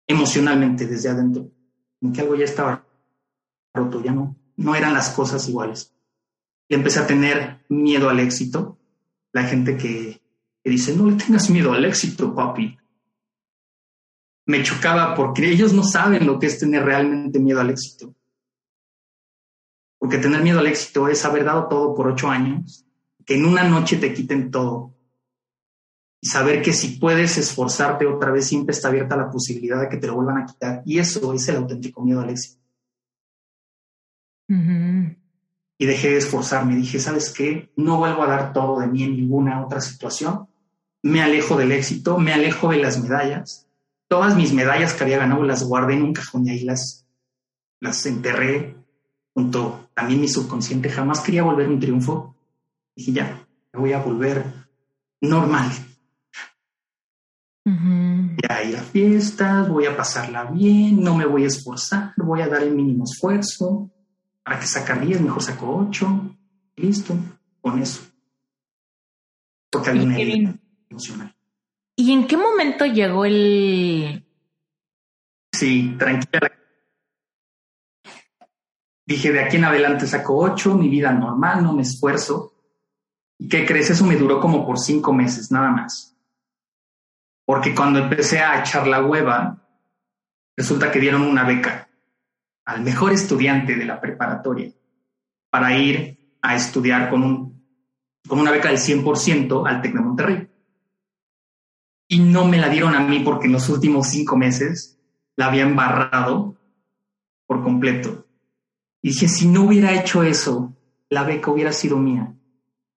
[SPEAKER 1] emocionalmente desde adentro, como que algo ya estaba roto, ya no, no eran las cosas iguales. Y empecé a tener miedo al éxito. La gente que, que dice, no le tengas miedo al éxito, papi. Me chocaba porque ellos no saben lo que es tener realmente miedo al éxito. Porque tener miedo al éxito es haber dado todo por ocho años, que en una noche te quiten todo, y saber que si puedes esforzarte otra vez, siempre está abierta la posibilidad de que te lo vuelvan a quitar. Y eso es el auténtico miedo al éxito. Y dejé de esforzarme. Dije, ¿sabes qué? No vuelvo a dar todo de mí en ninguna otra situación. me alejo del éxito, me alejo de las medallas. Todas mis medallas que había ganado las guardé en un cajón y ahí las, las enterré junto también mi subconsciente. Jamás quería volver un triunfo. Dije, ya, me voy a volver normal. Voy a ir a fiestas, voy a pasarla bien, no me voy a esforzar, voy a dar el mínimo esfuerzo. Para que sacar 10, mejor saco 8. Listo, con eso. Porque hay una emocional.
[SPEAKER 2] ¿Y en qué momento llegó el...
[SPEAKER 1] Sí, tranquila. Dije, de aquí en adelante saco 8, mi vida normal, no me esfuerzo. ¿Y qué crees? Eso me duró como por cinco meses, nada más. Porque cuando empecé a echar la hueva, resulta que dieron una beca al mejor estudiante de la preparatoria para ir a estudiar con, un, con una beca del 100% al TEC de Monterrey. Y no me la dieron a mí porque en los últimos cinco meses la había embarrado por completo. Y dije, si no hubiera hecho eso, la beca hubiera sido mía.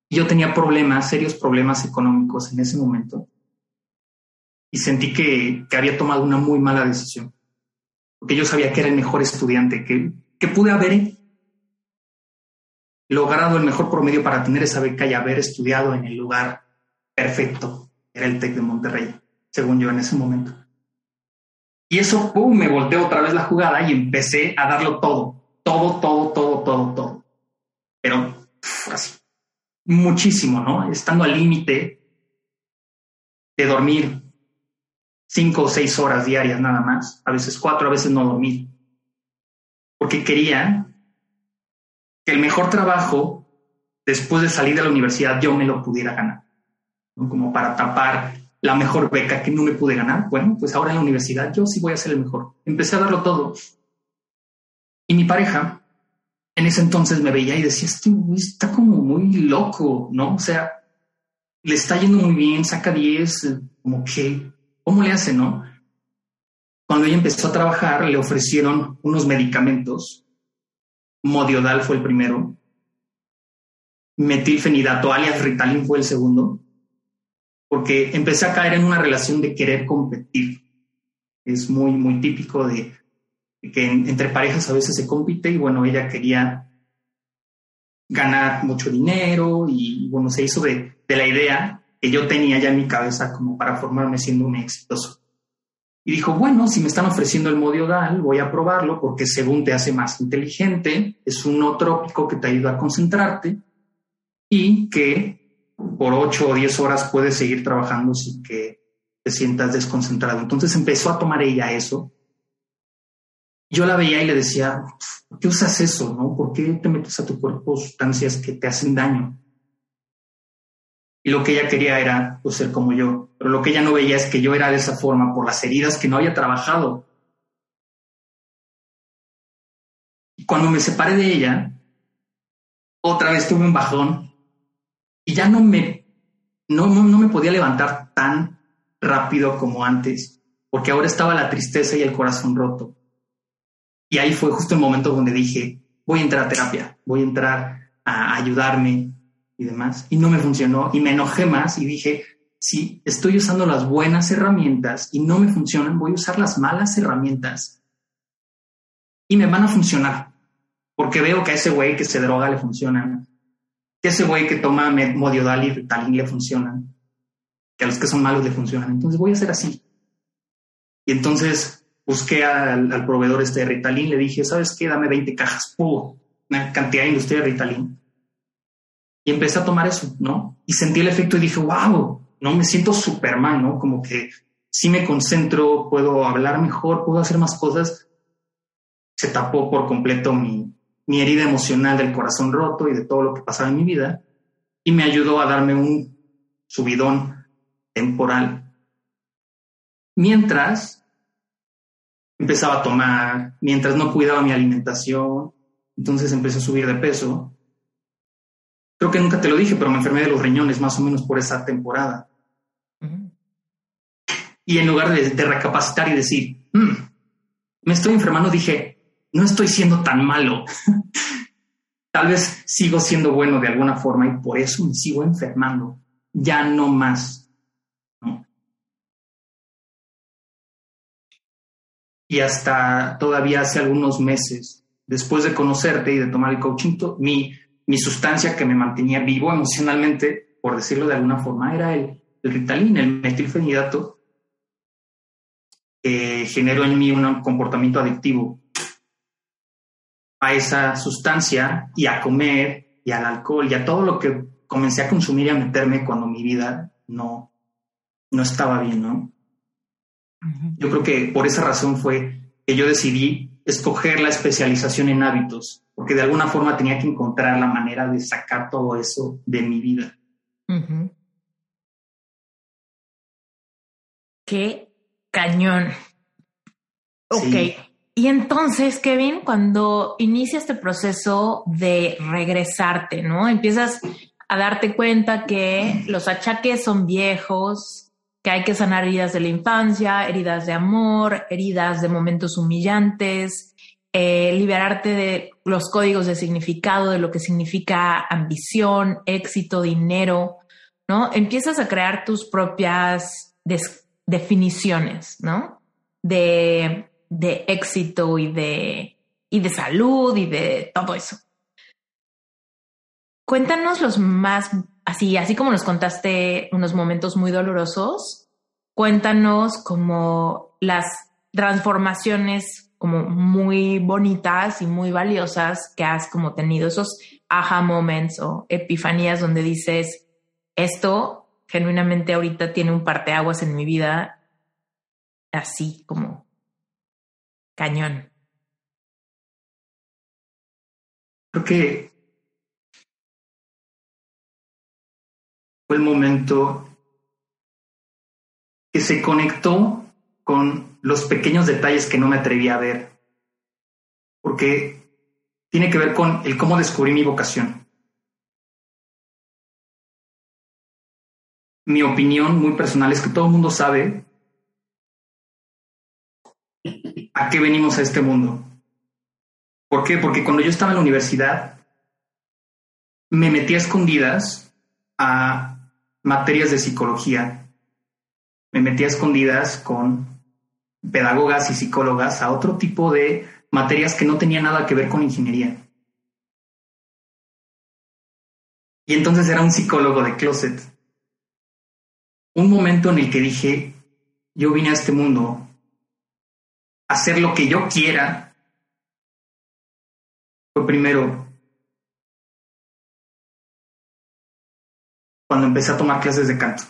[SPEAKER 1] Yo tenía problemas, serios problemas económicos en ese momento. Y sentí que, que había tomado una muy mala decisión porque yo sabía que era el mejor estudiante, que, que pude haber logrado el mejor promedio para tener esa beca y haber estudiado en el lugar perfecto. Era el TEC de Monterrey, según yo en ese momento. Y eso, ¡pum!, me volteó otra vez la jugada y empecé a darlo todo, todo, todo, todo, todo, todo. Pero así, muchísimo, ¿no? Estando al límite de dormir cinco o seis horas diarias nada más, a veces cuatro, a veces no dormir, porque quería que el mejor trabajo después de salir de la universidad yo me lo pudiera ganar, como para tapar la mejor beca que no me pude ganar. Bueno, pues ahora en la universidad yo sí voy a ser el mejor. Empecé a darlo todo. Y mi pareja en ese entonces me veía y decía, este está como muy loco, ¿no? O sea, le está yendo muy bien, saca 10, como que ¿Cómo le hace, no? Cuando ella empezó a trabajar, le ofrecieron unos medicamentos. Modiodal fue el primero. Metilfenidato, alias Ritalin fue el segundo. Porque empecé a caer en una relación de querer competir. Es muy, muy típico de, que entre parejas a veces se compite y bueno, ella quería ganar mucho dinero y bueno, se hizo de, de la idea que yo tenía ya en mi cabeza como para formarme siendo un exitoso. Y dijo, bueno, si me están ofreciendo el modiodal, voy a probarlo porque según te hace más inteligente, es un no trópico que te ayuda a concentrarte y que por ocho o diez horas puedes seguir trabajando sin que te sientas desconcentrado. Entonces empezó a tomar ella eso. Yo la veía y le decía, ¿por qué usas eso? ¿no? ¿Por qué te metes a tu cuerpo sustancias que te hacen daño? Y lo que ella quería era pues, ser como yo. Pero lo que ella no veía es que yo era de esa forma por las heridas que no había trabajado. Y cuando me separé de ella, otra vez tuve un bajón y ya no me, no, no, no me podía levantar tan rápido como antes, porque ahora estaba la tristeza y el corazón roto. Y ahí fue justo el momento donde dije, voy a entrar a terapia, voy a entrar a ayudarme, y demás, y no me funcionó y me enojé más y dije, si estoy usando las buenas herramientas y no me funcionan, voy a usar las malas herramientas y me van a funcionar, porque veo que a ese güey que se droga le funcionan, que a ese güey que toma modiodal y ritalin le funcionan, que a los que son malos le funcionan, entonces voy a hacer así. Y entonces busqué al, proveedor este de Ritalin, le dije, ¿sabes qué? Dame 20 cajas, una cantidad de industria de Ritalin y empecé a tomar eso, ¿no? Y sentí el efecto y dije, wow, no me siento Superman, ¿no? Como que si me concentro, puedo hablar mejor, puedo hacer más cosas. Se tapó por completo mi, mi herida emocional del corazón roto y de todo lo que pasaba en mi vida y me ayudó a darme un subidón temporal. Mientras empezaba a tomar, mientras no cuidaba mi alimentación, entonces empecé a subir de peso Creo que nunca te lo dije, pero me enfermé de los riñones más o menos por esa temporada. Y en lugar de, recapacitar y decir, mm, me estoy enfermando, dije, no estoy siendo tan malo. Tal vez sigo siendo bueno de alguna forma y por eso me sigo enfermando. Ya no más. Y hasta todavía hace algunos meses, después de conocerte y de tomar el coaching, mi mi sustancia que me mantenía vivo emocionalmente, por decirlo de alguna forma, era el, el Ritalin, el metilfenidato, que generó en mí un comportamiento adictivo a esa sustancia y a comer y al alcohol y a todo lo que comencé a consumir y a meterme cuando mi vida no, no estaba bien, ¿no? Yo creo que por esa razón fue que yo decidí escoger la especialización en hábitos, porque de alguna forma tenía que encontrar la manera de sacar todo eso de mi vida.
[SPEAKER 2] Qué cañón. Ok. Y entonces, Kevin, cuando inicia este proceso de regresarte, ¿no? Empiezas a darte cuenta que los achaques son viejos, que hay que sanar heridas de la infancia, heridas de amor, heridas de momentos humillantes, eh, liberarte de los códigos de significado, de lo que significa ambición, éxito, dinero, ¿no? Empiezas a crear tus propias definiciones, ¿no? De, de éxito y de, y de salud y de todo eso. Cuéntanos los más, así, así como nos contaste unos momentos muy dolorosos, cuéntanos como las transformaciones como muy bonitas y muy valiosas que has como tenido, esos aha moments o epifanías donde dices, esto genuinamente ahorita tiene un parteaguas en mi vida, así como cañón.
[SPEAKER 1] Creo que fue el momento que se conectó con los pequeños detalles que no me atreví a ver, porque tiene que ver con el cómo descubrí mi vocación. Mi opinión muy personal es que todo el mundo sabe a qué venimos a este mundo. ¿Por qué? Porque cuando yo estaba en la universidad, me metí a escondidas a materias de psicología. Me metí a escondidas con pedagogas y psicólogas a otro tipo de materias que no tenían nada que ver con ingeniería. Y entonces era un psicólogo de closet. Un momento en el que dije, yo vine a este mundo a hacer lo que yo quiera. Fue primero cuando empecé a tomar clases de canto.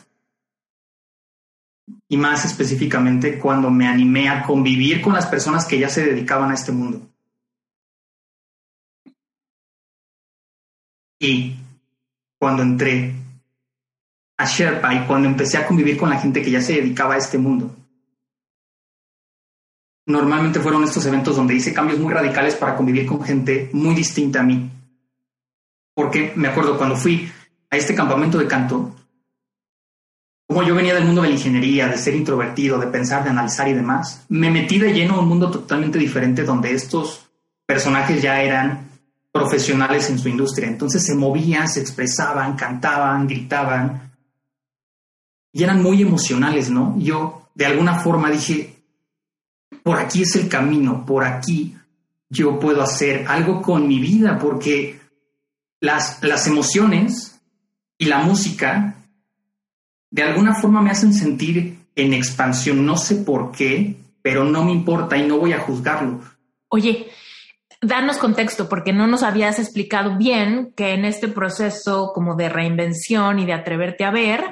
[SPEAKER 1] Y más específicamente cuando me animé a convivir con las personas que ya se dedicaban a este mundo. Y cuando entré a Sherpa y cuando empecé a convivir con la gente que ya se dedicaba a este mundo, normalmente fueron estos eventos donde hice cambios muy radicales para convivir con gente muy distinta a mí. Porque me acuerdo cuando fui a este campamento de canto, como yo venía del mundo de la ingeniería, de ser introvertido, de pensar, de analizar y demás, me metí de lleno a un mundo totalmente diferente donde estos personajes ya eran profesionales en su industria. Entonces se movían, se expresaban, cantaban, gritaban y eran muy emocionales, ¿no? Yo de alguna forma dije, por aquí es el camino, por aquí yo puedo hacer algo con mi vida, porque las, las emociones y la música de alguna forma me hacen sentir en expansión. No sé por qué, pero no me importa y no voy a juzgarlo.
[SPEAKER 2] Oye, danos contexto, porque no nos habías explicado bien que en este proceso como de reinvención y de atreverte a ver,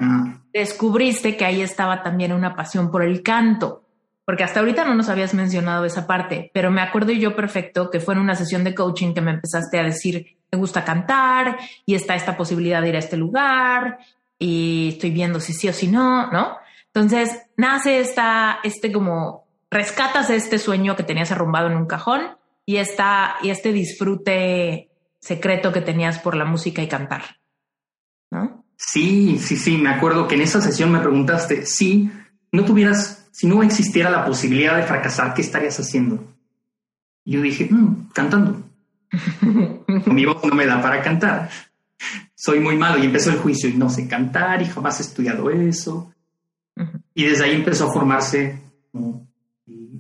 [SPEAKER 2] descubriste que ahí estaba también una pasión por el canto. Porque hasta ahorita no nos habías mencionado esa parte, pero me acuerdo yo perfecto que fue en una sesión de coaching que me empezaste a decir, me gusta cantar y está esta posibilidad de ir a este lugar y estoy viendo si sí o si no, ¿no? Entonces nace esta, este como, rescatas este sueño que tenías arrumbado en un cajón y, esta, y este disfrute secreto que tenías por la música y cantar, ¿no?
[SPEAKER 1] Sí, sí, sí, me acuerdo que en esa sesión me preguntaste, si no tuvieras, si no existiera la posibilidad de fracasar, ¿qué estarías haciendo? Y yo dije, mm, cantando. Mi voz no me da para cantar. Soy muy malo y empezó el juicio y no sé cantar y jamás he estudiado eso. Y desde ahí empezó a formarse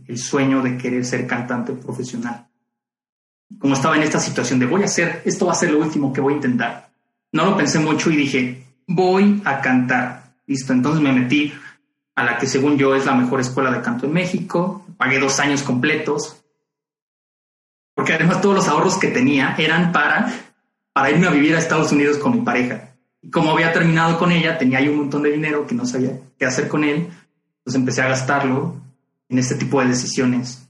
[SPEAKER 1] el sueño de querer ser cantante profesional. Como estaba en esta situación de voy a hacer, esto va a ser lo último que voy a intentar. No lo pensé mucho y dije, voy a cantar. Listo, entonces me metí a la que según yo es la mejor escuela de canto en México, pagué dos años completos, porque además todos los ahorros que tenía eran para, para irme a vivir a Estados Unidos con mi pareja. Y como había terminado con ella, tenía ahí un montón de dinero que no sabía qué hacer con él, entonces empecé a gastarlo en este tipo de decisiones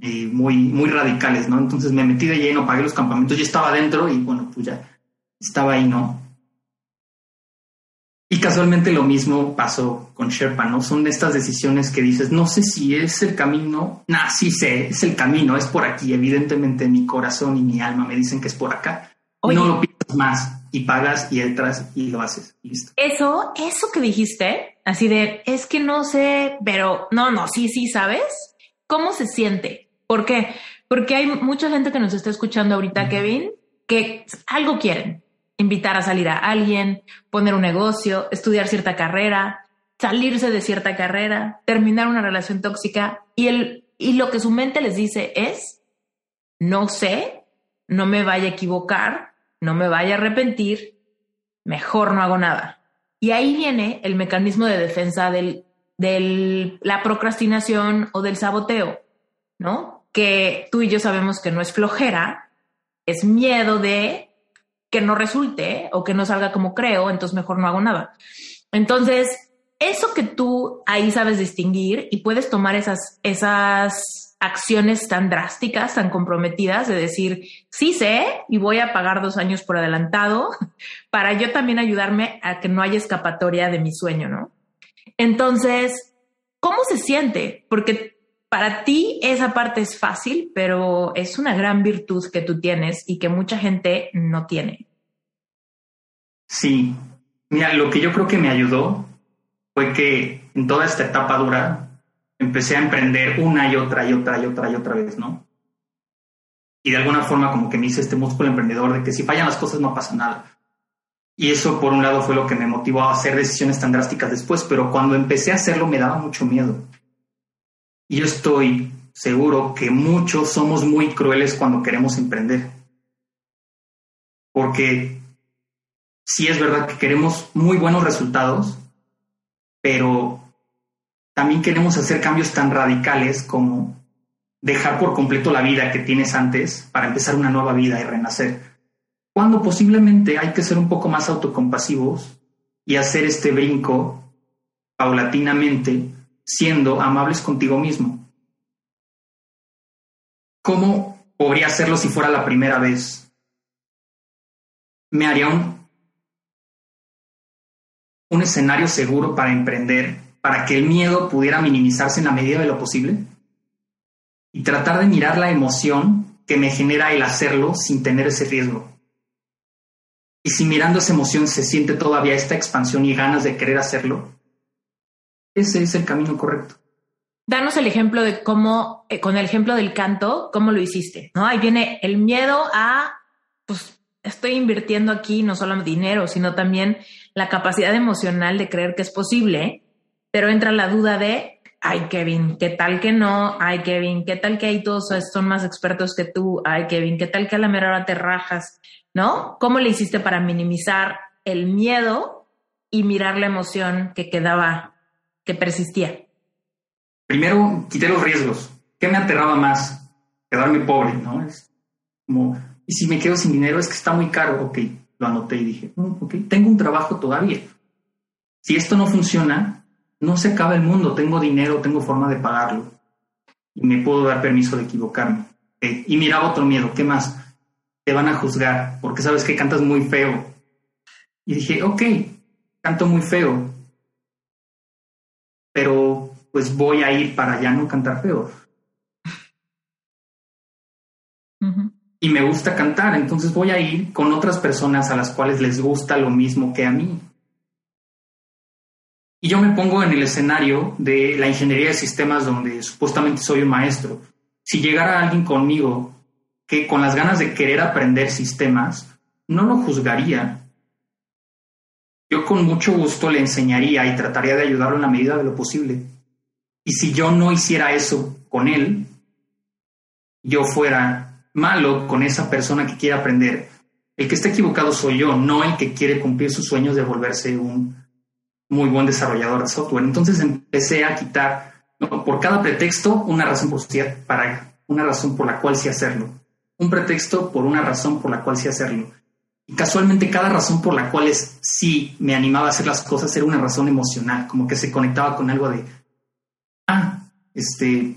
[SPEAKER 1] y muy, muy radicales, ¿no? Entonces me metí de lleno, pagué los campamentos, ya estaba dentro y bueno, pues ya estaba ahí, ¿no? Y casualmente lo mismo pasó con Sherpa, ¿no? Son estas decisiones que dices, no sé si es el camino, nah, sí sé, es el camino, es por aquí, evidentemente mi corazón y mi alma me dicen que es por acá. No lo piensas más y pagas y entras y lo haces. listo.
[SPEAKER 2] Eso, eso que dijiste, así de, es que no sé, pero no, no, sí, sí, ¿sabes? ¿Cómo se siente? ¿Por qué? Porque hay mucha gente que nos está escuchando ahorita, Kevin, que algo quieren, invitar a salir a alguien, poner un negocio, estudiar cierta carrera, salirse de cierta carrera, terminar una relación tóxica y, el, y lo que su mente les dice es, no sé, no me vaya a equivocar, no me vaya a arrepentir, mejor no hago nada. Y ahí viene el mecanismo de defensa del, de la procrastinación o del saboteo, ¿no? Que tú y yo sabemos que no es flojera, es miedo de que no resulte o que no salga como creo, entonces mejor no hago nada. Entonces, eso que tú ahí sabes distinguir y puedes tomar esas, esas acciones tan drásticas, tan comprometidas, de decir, sí sé y voy a pagar dos años por adelantado para yo también ayudarme a que no haya escapatoria de mi sueño, ¿no? Entonces, ¿cómo se siente? Porque para ti esa parte es fácil, pero es una gran virtud que tú tienes y que mucha gente no tiene.
[SPEAKER 1] Sí, mira, lo que yo creo que me ayudó fue que en toda esta etapa dura empecé a emprender una y otra y otra y otra y otra vez, ¿no? Y de alguna forma como que me hice este músculo emprendedor de que si fallan las cosas no pasa nada. Y eso por un lado fue lo que me motivó a hacer decisiones tan drásticas después, pero cuando empecé a hacerlo me daba mucho miedo y estoy seguro que muchos somos muy crueles cuando queremos emprender. Porque sí es verdad que queremos muy buenos resultados, pero también queremos hacer cambios tan radicales como dejar por completo la vida que tienes antes para empezar una nueva vida y renacer. Cuando posiblemente hay que ser un poco más autocompasivos y hacer este brinco paulatinamente siendo amables contigo mismo. ¿Cómo podría hacerlo si fuera la primera vez? Me haría un, un escenario seguro para emprender, para que el miedo pudiera minimizarse en la medida de lo posible y tratar de mirar la emoción que me genera el hacerlo sin tener ese riesgo. Y si mirando esa emoción se siente todavía esta expansión y ganas de querer hacerlo, ese es el camino correcto.
[SPEAKER 2] Danos el ejemplo de cómo, eh, con el ejemplo del canto, cómo lo hiciste, ¿no? Ahí viene el miedo a, pues, estoy invirtiendo aquí no solo dinero, sino también la capacidad emocional de creer que es posible, pero entra la duda de, ay, Kevin, ¿qué tal que no? Ay, Kevin, ¿qué tal que ahí todos son más expertos que tú? Ay, Kevin, ¿qué tal que a la mera hora te rajas? ¿No? ¿Cómo le hiciste para minimizar el miedo y mirar la emoción que quedaba persistía?
[SPEAKER 1] Primero, quité los riesgos. ¿Qué me aterraba más? Quedarme pobre, ¿no? Es como, y si me quedo sin dinero es que está muy caro. Ok, lo anoté y dije, mm, ok, tengo un trabajo todavía. Si esto no funciona, no se acaba el mundo. Tengo dinero, tengo forma de pagarlo. Y me puedo dar permiso de equivocarme. Y miraba otro miedo. ¿Qué más? Te van a juzgar porque sabes que cantas muy feo. Y dije, ok, canto muy feo pero pues voy a ir para ya no cantar peor. Y me gusta cantar, entonces voy a ir con otras personas a las cuales les gusta lo mismo que a mí. Y yo me pongo en el escenario de la ingeniería de sistemas donde supuestamente soy un maestro. Si llegara alguien conmigo que con las ganas de querer aprender sistemas, no lo juzgaría, yo con mucho gusto le enseñaría y trataría de ayudarlo en la medida de lo posible. Y si yo no hiciera eso con él, yo fuera malo con esa persona que quiere aprender. El que está equivocado soy yo, no el que quiere cumplir sus sueños de volverse un muy buen desarrollador de software. Entonces empecé a quitar por cada pretexto una razón por para una razón por la cual sí hacerlo. Un pretexto por una razón por la cual sí hacerlo. Casualmente cada razón por la cual es, sí me animaba a hacer las cosas era una razón emocional, como que se conectaba con algo de, ah, este,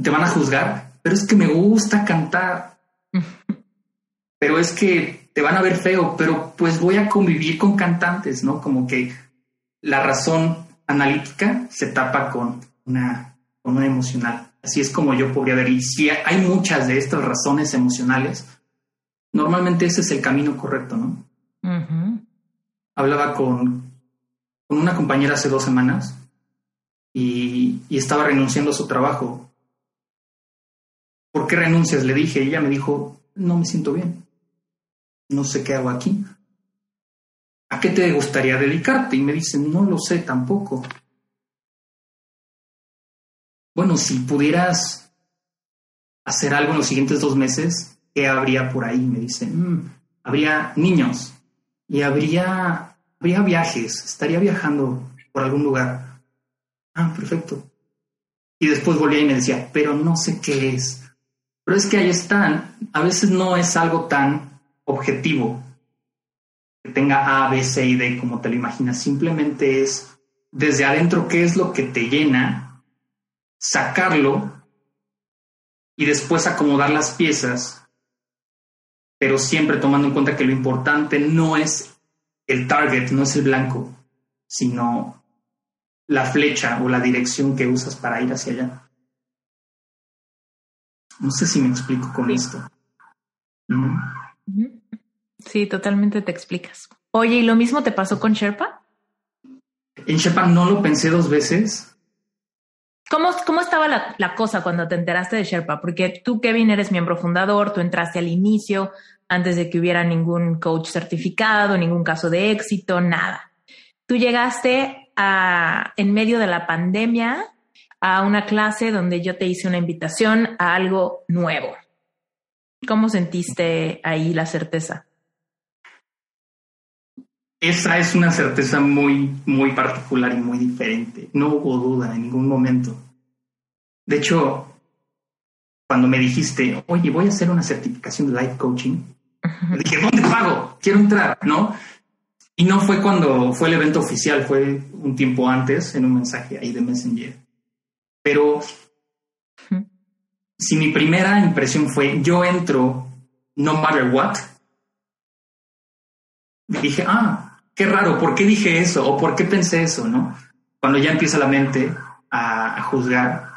[SPEAKER 1] te van a juzgar, pero es que me gusta cantar. pero es que te van a ver feo, pero pues voy a convivir con cantantes, ¿no? Como que la razón analítica se tapa con una, con una emocional. Así es como yo podría ver. Y si hay muchas de estas razones emocionales, normalmente ese es el camino correcto, ¿no? Hablaba con, con, una compañera hace dos semanas y, y, estaba renunciando a su trabajo. ¿Por qué renuncias? Le dije. ella me dijo, no me siento bien. No sé qué hago aquí. ¿A qué te gustaría dedicarte? Y me dicen, no lo sé tampoco. Bueno, si pudieras hacer algo en los siguientes dos meses, ¿qué habría por ahí? Me dicen, mm, habría niños y habría, habría viajes, estaría viajando por algún lugar. Ah, perfecto. Y después volvía y me decía, pero no sé qué es. Pero es que ahí están. A veces no es algo tan objetivo que tenga A, B, C y D como te lo imaginas. Simplemente es desde adentro qué es lo que te llena, sacarlo y después acomodar las piezas, pero siempre tomando en cuenta que lo importante no es el target, no es el blanco, sino la flecha o la dirección que usas para ir hacia allá. No sé si me explico con esto.
[SPEAKER 2] Sí, totalmente te explicas. Oye, ¿y lo mismo te pasó con Sherpa?
[SPEAKER 1] En Sherpa no lo pensé dos veces.
[SPEAKER 2] ¿Cómo, cómo estaba la, cosa cuando te enteraste de Sherpa? Porque tú, Kevin, eres miembro fundador, tú entraste al inicio, antes de que hubiera ningún coach certificado, ningún caso de éxito, nada. Tú llegaste a, en medio de la pandemia a una clase donde yo te hice una invitación a algo nuevo. ¿Cómo sentiste ahí la certeza?
[SPEAKER 1] Esa es una certeza muy, muy particular y muy diferente. No hubo duda en ningún momento. De hecho, cuando me dijiste, oye, voy a hacer una certificación de life coaching, dije, ¿dónde pago? Quiero entrar, ¿no? Y no fue cuando fue el evento oficial, fue un tiempo antes en un mensaje ahí de Messenger. Pero si mi primera impresión fue, yo entro no matter what, dije, ah, qué raro, ¿por qué dije eso? ¿O por qué pensé eso? ¿no? Cuando ya empieza la mente a, juzgar,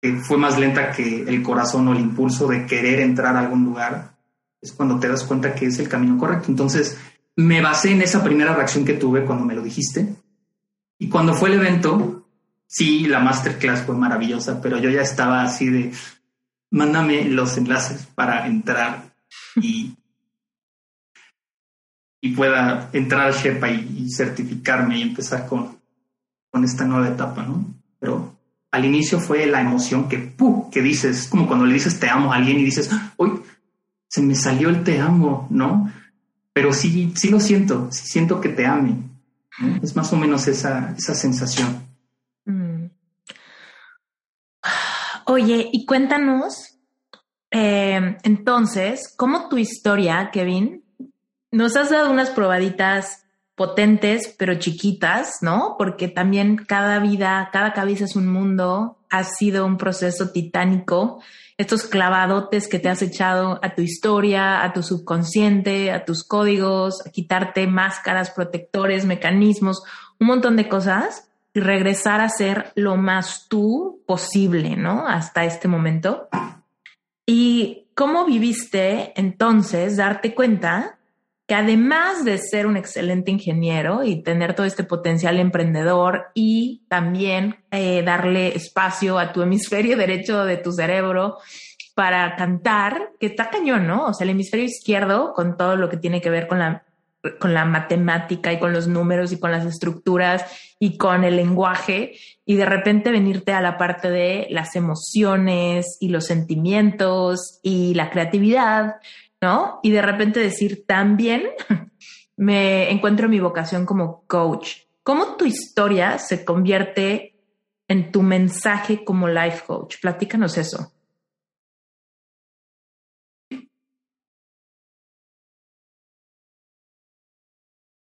[SPEAKER 1] que fue más lenta que el corazón o el impulso de querer entrar a algún lugar, es cuando te das cuenta que es el camino correcto. Entonces, me basé en esa primera reacción que tuve cuando me lo dijiste. Y cuando fue el evento, sí, la masterclass fue maravillosa, pero yo ya estaba así de, mándame los enlaces para entrar. Y pueda entrar a Sherpa y, certificarme y empezar con, con esta nueva etapa, ¿no? Pero al inicio fue la emoción que, ¡puh! que dices, como cuando le dices te amo a alguien y dices, uy, se me salió el te amo, ¿no? Pero sí, sí lo siento, sí siento que te ame. Es más o menos esa, esa sensación. Mm.
[SPEAKER 2] Oye, y cuéntanos, eh, entonces, ¿cómo tu historia, Kevin, nos has dado unas probaditas potentes, pero chiquitas, ¿no? Porque también cada vida, cada cabeza es un mundo, ha sido un proceso titánico. Estos clavadotes que te has echado a tu historia, a tu subconsciente, a tus códigos, a quitarte máscaras, protectores, mecanismos, un montón de cosas y regresar a ser lo más tú posible, ¿no? Hasta este momento. ¿Y cómo viviste entonces darte cuenta que además de ser un excelente ingeniero y tener todo este potencial emprendedor y también eh, darle espacio a tu hemisferio derecho de tu cerebro para cantar, que está cañón, ¿no? O sea, el hemisferio izquierdo, con todo lo que tiene que ver con la con la matemática y con los números y con las estructuras y con el lenguaje y de repente venirte a la parte de las emociones y los sentimientos y la creatividad, ¿no? Y de repente decir también me encuentro mi vocación como coach. ¿Cómo tu historia se convierte en tu mensaje como life coach? Platícanos eso.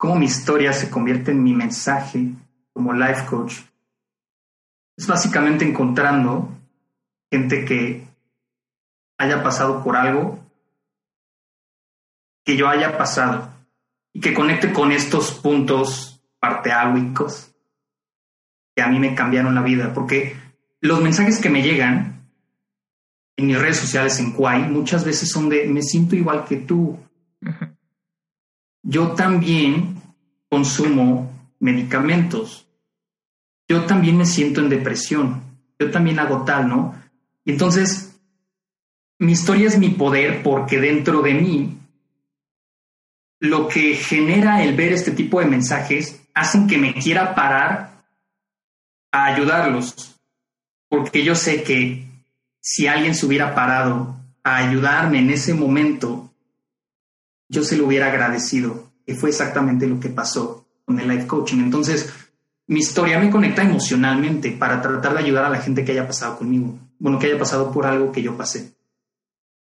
[SPEAKER 1] cómo mi historia se convierte en mi mensaje como life coach, es básicamente encontrando gente que haya pasado por algo que yo haya pasado y que conecte con estos puntos parteáguicos que a mí me cambiaron la vida, porque los mensajes que me llegan en mis redes sociales en Kwai muchas veces son de me siento igual que tú yo también consumo medicamentos. Yo también me siento en depresión. Yo también hago tal, ¿no? entonces, mi historia es mi poder porque dentro de mí, lo que genera el ver este tipo de mensajes hacen que me quiera parar a ayudarlos. Porque yo sé que si alguien se hubiera parado a ayudarme en ese momento, yo se lo hubiera agradecido, que fue exactamente lo que pasó con el life coaching. Entonces, mi historia me conecta emocionalmente para tratar de ayudar a la gente que haya pasado conmigo, bueno, que haya pasado por algo que yo pasé.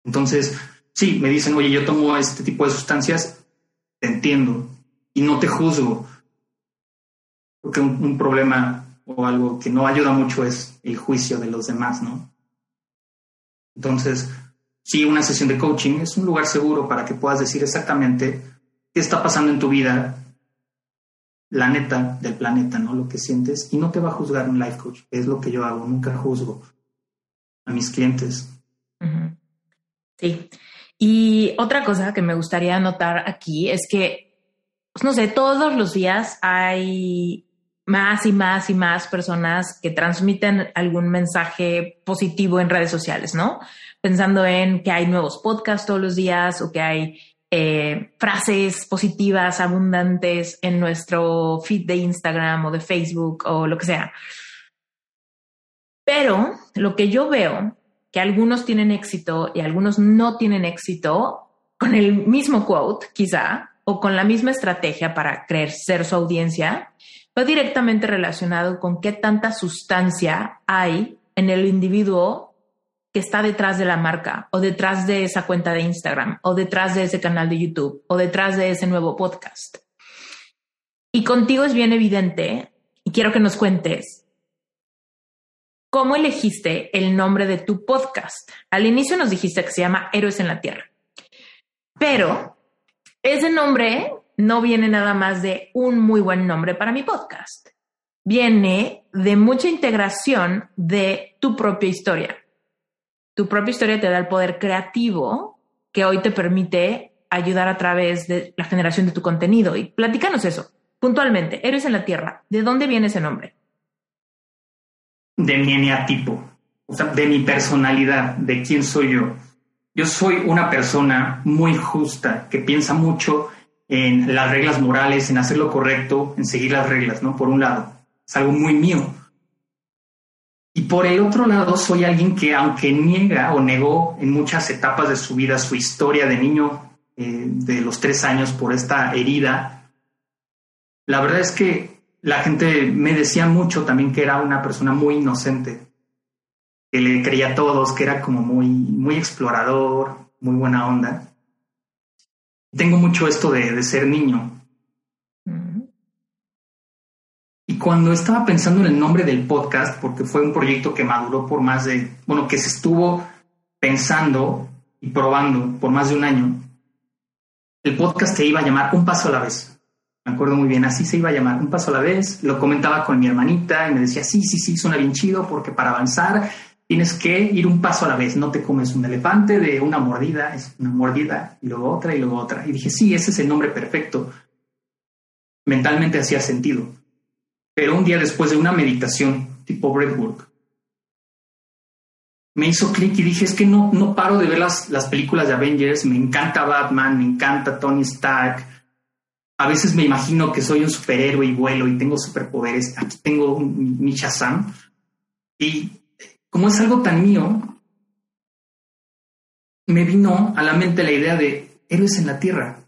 [SPEAKER 1] Entonces, sí, me dicen, oye, yo tomo este tipo de sustancias, te entiendo y no te juzgo, porque un, problema o algo que no ayuda mucho es el juicio de los demás, ¿no? Entonces, sí, una sesión de coaching es un lugar seguro para que puedas decir exactamente qué está pasando en tu vida, la neta del planeta, ¿no? Lo que sientes, y no te va a juzgar un life coach, es lo que yo hago, nunca juzgo a mis clientes.
[SPEAKER 2] Sí. Y otra cosa que me gustaría anotar aquí es que, pues, no sé, todos los días hay más y más y más personas que transmiten algún mensaje positivo en redes sociales, ¿no? pensando en que hay nuevos podcasts todos los días o que hay eh, frases positivas abundantes en nuestro feed de Instagram o de Facebook o lo que sea. Pero lo que yo veo, que algunos tienen éxito y algunos no tienen éxito, con el mismo quote quizá, o con la misma estrategia para crecer su audiencia, va directamente relacionado con qué tanta sustancia hay en el individuo que está detrás de la marca o detrás de esa cuenta de Instagram o detrás de ese canal de YouTube o detrás de ese nuevo podcast. Y contigo es bien evidente y quiero que nos cuentes cómo elegiste el nombre de tu podcast. Al inicio nos dijiste que se llama Héroes en la Tierra, pero ese nombre no viene nada más de un muy buen nombre para mi podcast. Viene de mucha integración de tu propia historia tu propia historia te da el poder creativo que hoy te permite ayudar a través de la generación de tu contenido. Y platícanos eso, puntualmente, Eres en la Tierra, ¿de dónde viene ese nombre?
[SPEAKER 1] De mi eneatipo, o de mi personalidad, de quién soy yo. Yo soy una persona muy justa, que piensa mucho en las reglas morales, en hacer lo correcto, en seguir las reglas, ¿no? Por un lado, es algo muy mío. Y por el otro lado, soy alguien que, aunque niega o negó en muchas etapas de su vida su historia de niño eh, de los tres años por esta herida, la verdad es que la gente me decía mucho también que era una persona muy inocente, que le creía a todos, que era como muy, muy explorador, muy buena onda. Tengo mucho esto de, de ser niño, cuando estaba pensando en el nombre del podcast, porque fue un proyecto que maduró por más de, bueno, que se estuvo pensando y probando por más de un año, el podcast se iba a llamar Un Paso a la Vez. Me acuerdo muy bien, así se iba a llamar, Un Paso a la Vez. Lo comentaba con mi hermanita y me decía, sí, sí, sí, suena bien chido porque para avanzar tienes que ir un paso a la vez, no te comes un elefante de una mordida, es una mordida y luego otra y luego otra. Y dije, sí, ese es el nombre perfecto. Mentalmente hacía sentido. Pero un día después de una meditación tipo breathwork, me hizo clic y dije, es que no, no paro de ver las, las películas de Avengers, me encanta Batman, me encanta Tony Stark, a veces me imagino que soy un superhéroe y vuelo y tengo superpoderes. Aquí tengo mi Shazam. Y como es algo tan mío, me vino a la mente la idea de héroes en la Tierra.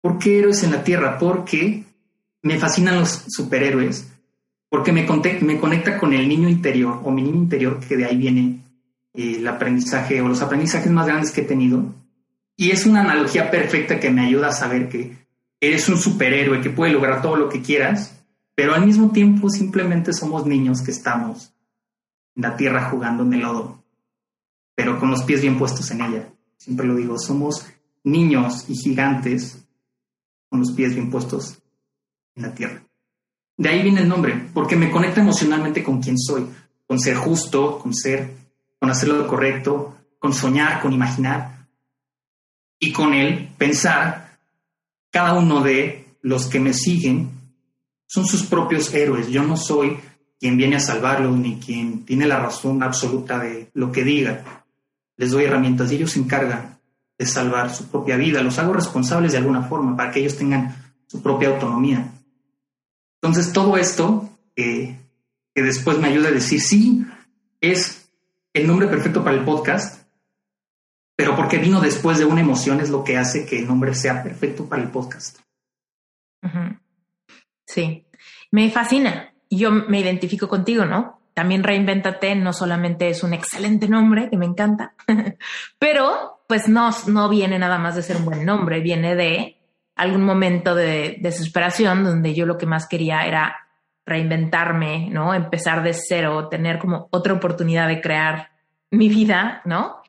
[SPEAKER 1] ¿Por qué héroes en la Tierra? Porque me fascinan los superhéroes, porque me, conecta con el niño interior o mi niño interior, que de ahí viene eh, el aprendizaje o los aprendizajes más grandes que he tenido. Y es una analogía perfecta que me ayuda a saber que eres un superhéroe que puede lograr todo lo que quieras, pero al mismo tiempo simplemente somos niños que estamos en la tierra jugando en el lodo, pero con los pies bien puestos en ella. Siempre lo digo, somos niños y gigantes con los pies bien puestos en la tierra. De ahí viene el nombre, porque me conecta emocionalmente con quien soy, con ser justo, con ser, con hacer lo correcto, con soñar, con imaginar y con el pensar cada uno de los que me siguen son sus propios héroes. Yo no soy quien viene a salvarlos ni quien tiene la razón absoluta de lo que diga. Les doy herramientas y ellos se encargan de salvar su propia vida. Los hago responsables de alguna forma para que ellos tengan su propia autonomía. Entonces, todo esto que después me ayuda a decir, sí, es el nombre perfecto para el podcast, pero porque vino después de una emoción es lo que hace que el nombre sea perfecto para el podcast.
[SPEAKER 2] Sí, me fascina. Yo me identifico contigo, ¿no? También Reinventate no solamente es un excelente nombre, que me encanta, pero pues no, no viene nada más de ser un buen nombre, viene de algún momento de desesperación donde yo lo que más quería era reinventarme, ¿no? Empezar de cero, tener como otra oportunidad de crear mi vida, ¿no?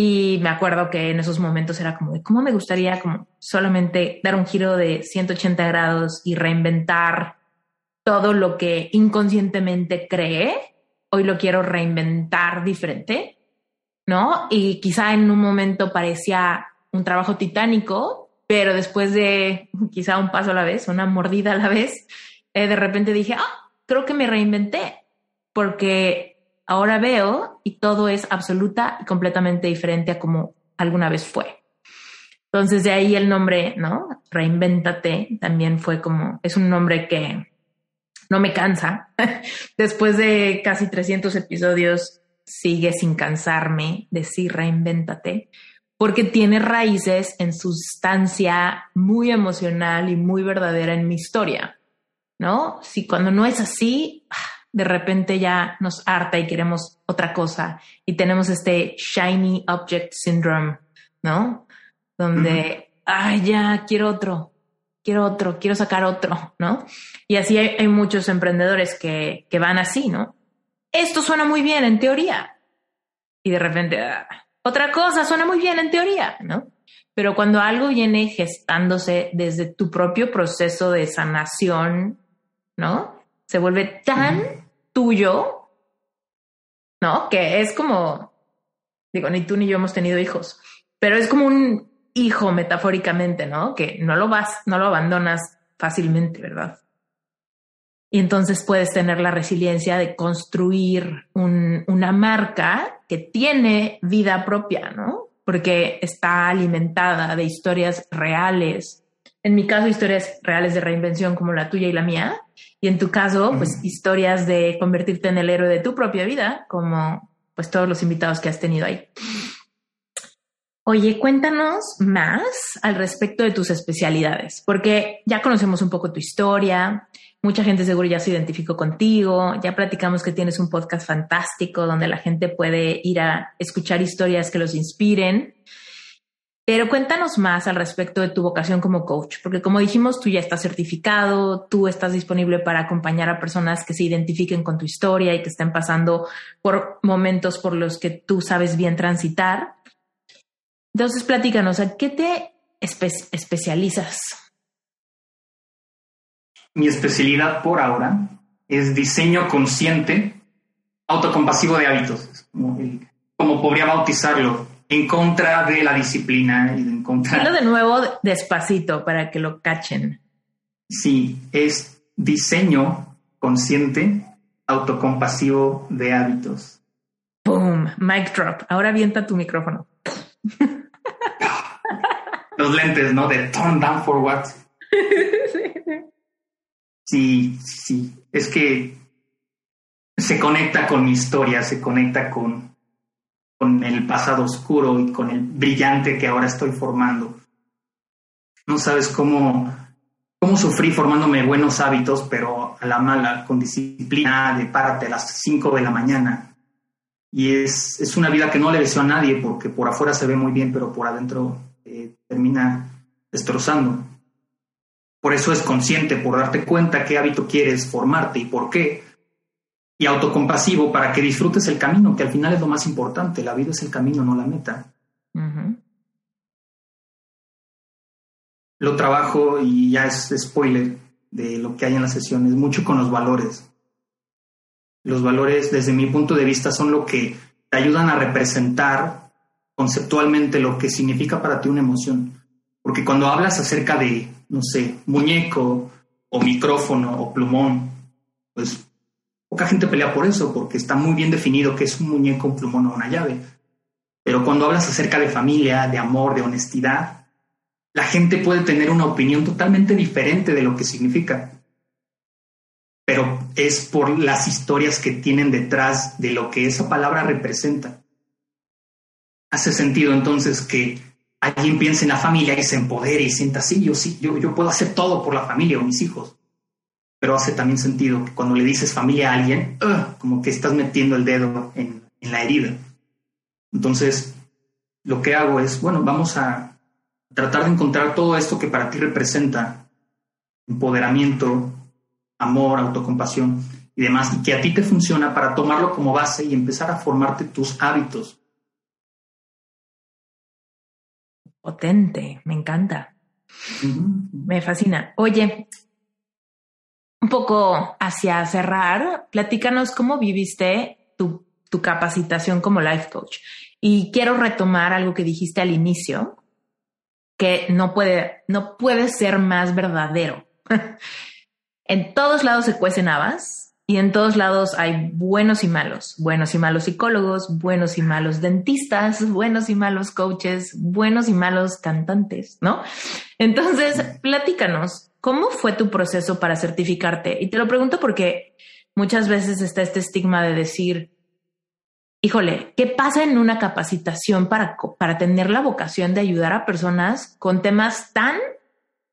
[SPEAKER 2] Y me acuerdo que en esos momentos era como de cómo me gustaría como solamente dar un giro de 180 grados y reinventar todo lo que inconscientemente creé. Hoy lo quiero reinventar diferente, ¿no? Y quizá en un momento parecía un trabajo titánico, pero después de quizá un paso a la vez, una mordida a la vez, eh, de repente dije, ah, creo que me reinventé, porque ahora veo y todo es absoluta y completamente diferente a como alguna vez fue. Entonces de ahí el nombre, ¿no? Reinvéntate también fue como, es un nombre que no me cansa. Después de casi 300 episodios, sigue sin cansarme decir reinvéntate, porque tiene raíces en sustancia muy emocional y muy verdadera en mi historia, ¿no? Si cuando no es así, de repente ya nos harta y queremos otra cosa y tenemos este shiny object syndrome, ¿no? Donde, ay, ya quiero otro, quiero otro, quiero sacar otro, ¿no? Y así hay, muchos emprendedores que, que, van así, ¿no? Esto suena muy bien en teoría. Y de repente, ah, otra cosa suena muy bien en teoría, ¿no? Pero cuando algo viene gestándose desde tu propio proceso de sanación, ¿no? Se vuelve tan tuyo, ¿no? Que es como, digo, ni tú ni yo hemos tenido hijos, pero es como un hijo metafóricamente, ¿no? Que no lo vas, no lo abandonas fácilmente, ¿verdad? Y entonces puedes tener la resiliencia de construir una marca que tiene vida propia, ¿no? Porque está alimentada de historias reales. En mi caso, historias reales de reinvención como la tuya y la mía, y en tu caso, pues historias de convertirte en el héroe de tu propia vida, como pues todos los invitados que has tenido ahí. Oye, cuéntanos más al respecto de tus especialidades, porque ya conocemos un poco tu historia, mucha gente seguro ya se identificó contigo, ya platicamos que tienes un podcast fantástico donde la gente puede ir a escuchar historias que los inspiren. Pero cuéntanos más al respecto de tu vocación como coach, porque como dijimos, tú ya estás certificado, tú estás disponible para acompañar a personas que se identifiquen con tu historia y que estén pasando por momentos por los que tú sabes bien transitar. Entonces, platícanos, ¿a qué te especializas?
[SPEAKER 1] Mi especialidad por ahora es diseño consciente autocompasivo de hábitos, como podría bautizarlo en contra de la disciplina y en contra.
[SPEAKER 2] de nuevo despacito para que lo cachen.
[SPEAKER 1] Sí, es diseño consciente, autocompasivo de hábitos.
[SPEAKER 2] Boom, mic drop. Ahora avienta tu micrófono.
[SPEAKER 1] Los lentes, ¿no? De turn down for what? Sí, sí, es que se conecta con mi historia, se conecta con, con el pasado oscuro y con el brillante que ahora estoy formando. No sabes cómo, cómo sufrí formándome buenos hábitos, pero a la mala, con disciplina de párate a las 5 de la mañana. Y es, es, una vida que no le deseo a nadie porque por afuera se ve muy bien, pero por adentro eh, termina destrozando. Por eso es consciente, por darte cuenta qué hábito quieres formarte y por qué. Y autocompasivo para que disfrutes el camino, que al final es lo más importante. La vida es el camino, no la meta. Lo trabajo y ya es spoiler de lo que hay en las sesiones, mucho con los valores. Los valores, desde mi punto de vista, son lo que te ayudan a representar conceptualmente lo que significa para ti una emoción. Porque cuando hablas acerca de no sé, muñeco o micrófono o plumón, pues poca gente pelea por eso, porque está muy bien definido que es un muñeco, un plumón o una llave. Pero cuando hablas acerca de familia, de amor, de honestidad, la gente puede tener una opinión totalmente diferente de lo que significa. Pero es por las historias que tienen detrás de lo que esa palabra representa. Hace sentido entonces que alguien piensa en la familia y se empodere y sienta, sí, yo sí, yo, yo puedo hacer todo por la familia o mis hijos. Pero hace también sentido que cuando le dices familia a alguien, como que estás metiendo el dedo en, en la herida. Entonces, lo que hago es, bueno, vamos a tratar de encontrar todo esto que para ti representa empoderamiento, amor, autocompasión y demás, y que a ti te funciona para tomarlo como base y empezar a formarte tus hábitos
[SPEAKER 2] potente, me encanta. Me fascina. Oye, un poco hacia cerrar, platícanos cómo viviste tu, tu capacitación como life coach. Y quiero retomar algo que dijiste al inicio, que no puede, no puede ser más verdadero. en todos lados se cuecen habas y en todos lados hay buenos y malos, buenos y malos psicólogos, buenos y malos dentistas, buenos y malos coaches, buenos y malos cantantes, ¿no? Entonces, platícanos, ¿cómo fue tu proceso para certificarte? Y te lo pregunto porque muchas veces está este estigma de decir, híjole, ¿qué pasa en una capacitación para, para tener la vocación de ayudar a personas con temas tan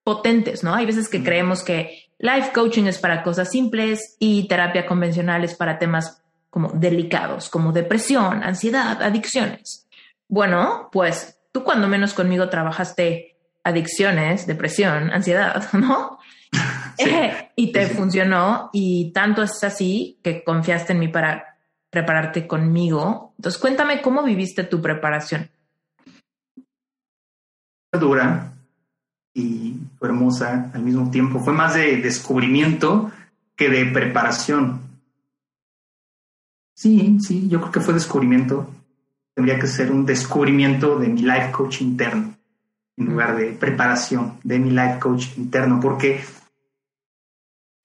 [SPEAKER 2] potentes, ¿no? Hay veces que creemos que Life coaching es para cosas simples y terapia convencional es para temas como delicados, como depresión, ansiedad, adicciones. Bueno, pues tú cuando menos conmigo trabajaste adicciones, depresión, ansiedad, ¿no? Eh, y te funcionó y tanto es así que confiaste en mí para prepararte conmigo. Entonces cuéntame cómo viviste tu preparación.
[SPEAKER 1] Dura, y fue hermosa al mismo tiempo. Fue más de descubrimiento que de preparación. Sí, sí, yo creo que fue descubrimiento. Tendría que ser un descubrimiento de mi life coach interno, en lugar de preparación de mi life coach interno, porque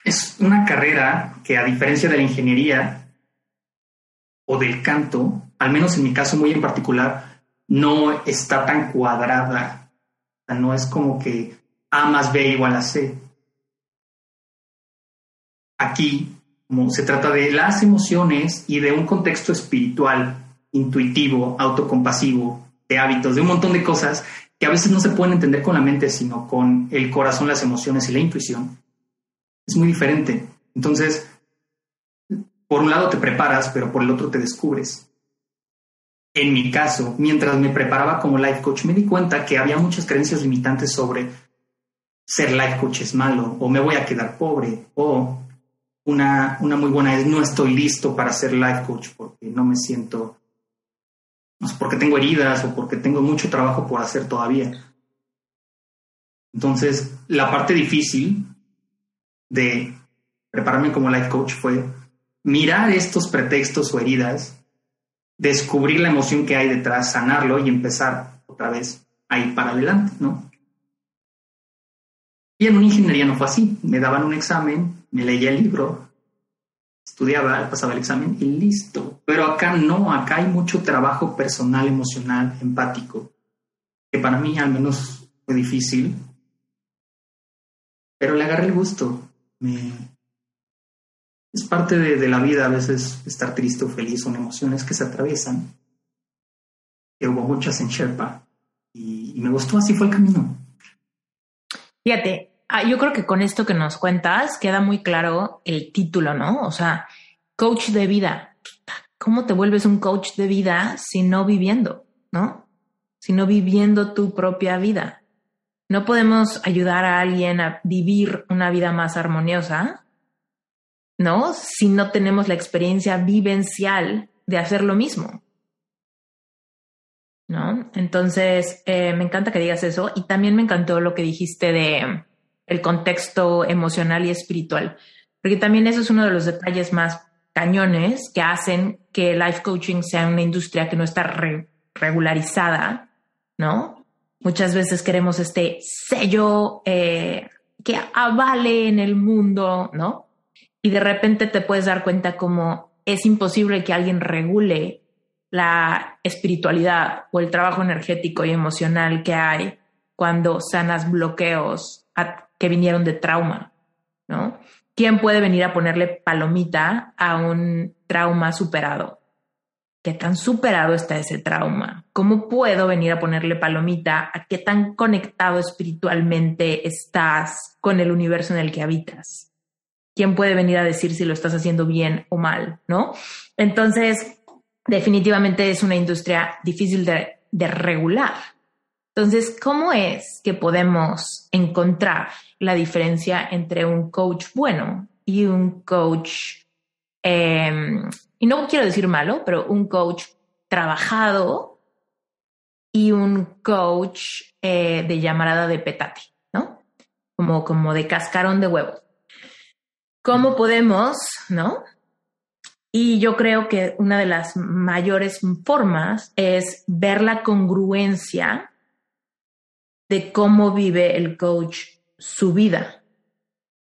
[SPEAKER 1] es una carrera que a diferencia de la ingeniería o del canto, al menos en mi caso muy en particular, no está tan cuadrada no es como que A más B igual a C. Aquí, como se trata de las emociones y de un contexto espiritual, intuitivo, autocompasivo, de hábitos, de un montón de cosas que a veces no se pueden entender con la mente, sino con el corazón, las emociones y la intuición, es muy diferente. Entonces, por un lado te preparas, pero por el otro te descubres en mi caso, mientras me preparaba como life coach, me di cuenta que había muchas creencias limitantes sobre ser life coach es malo, o me voy a quedar pobre, o una, una muy buena es no estoy listo para ser life coach porque no me siento, porque tengo heridas o porque tengo mucho trabajo por hacer todavía. Entonces, la parte difícil de prepararme como life coach fue mirar estos pretextos o heridas descubrir la emoción que hay detrás, sanarlo y empezar otra vez a ir para adelante, ¿no? Y en una ingeniería no fue así. Me daban un examen, me leía el libro, estudiaba, pasaba el examen y listo. Pero acá no, acá hay mucho trabajo personal, emocional, empático, que para mí al menos fue difícil. pero le agarré el gusto. Me... Es parte de, la vida a veces estar triste o feliz, son emociones que se atraviesan. Que hubo muchas en Sherpa y, y me gustó, así fue el camino.
[SPEAKER 2] Fíjate, ah, yo creo que con esto que nos cuentas queda muy claro el título, ¿no? O sea, coach de vida. ¿Cómo te vuelves un coach de vida si no viviendo, ¿no? Si no viviendo tu propia vida. No podemos ayudar a alguien a vivir una vida más armoniosa, ¿no? Si no tenemos la experiencia vivencial de hacer lo mismo. ¿No? Entonces, eh, me encanta que digas eso y también me encantó lo que dijiste de el contexto emocional y espiritual, porque también eso es uno de los detalles más cañones que hacen que life coaching sea una industria que no está regularizada, ¿no? Muchas veces queremos este sello eh, que avale en el mundo, ¿no? Y de repente te puedes dar cuenta como es imposible que alguien regule la espiritualidad o el trabajo energético y emocional que hay cuando sanas bloqueos que vinieron de trauma, ¿no? ¿Quién puede venir a ponerle palomita a un trauma superado? qué tan superado está ese trauma, cómo puedo venir a ponerle palomita a qué tan conectado espiritualmente estás con el universo en el que habitas. ¿Quién puede venir a decir si lo estás haciendo bien o mal? ¿No? Entonces, definitivamente es una industria difícil de, regular. Entonces, ¿cómo es que podemos encontrar la diferencia entre un coach bueno y un coach em, y no quiero decir malo, pero un coach trabajado y un coach eh, de llamarada de petate, ¿no? Como, como de cascarón de huevo. ¿Cómo podemos, no? Y yo creo que una de las mayores formas es ver la congruencia de cómo vive el coach su vida.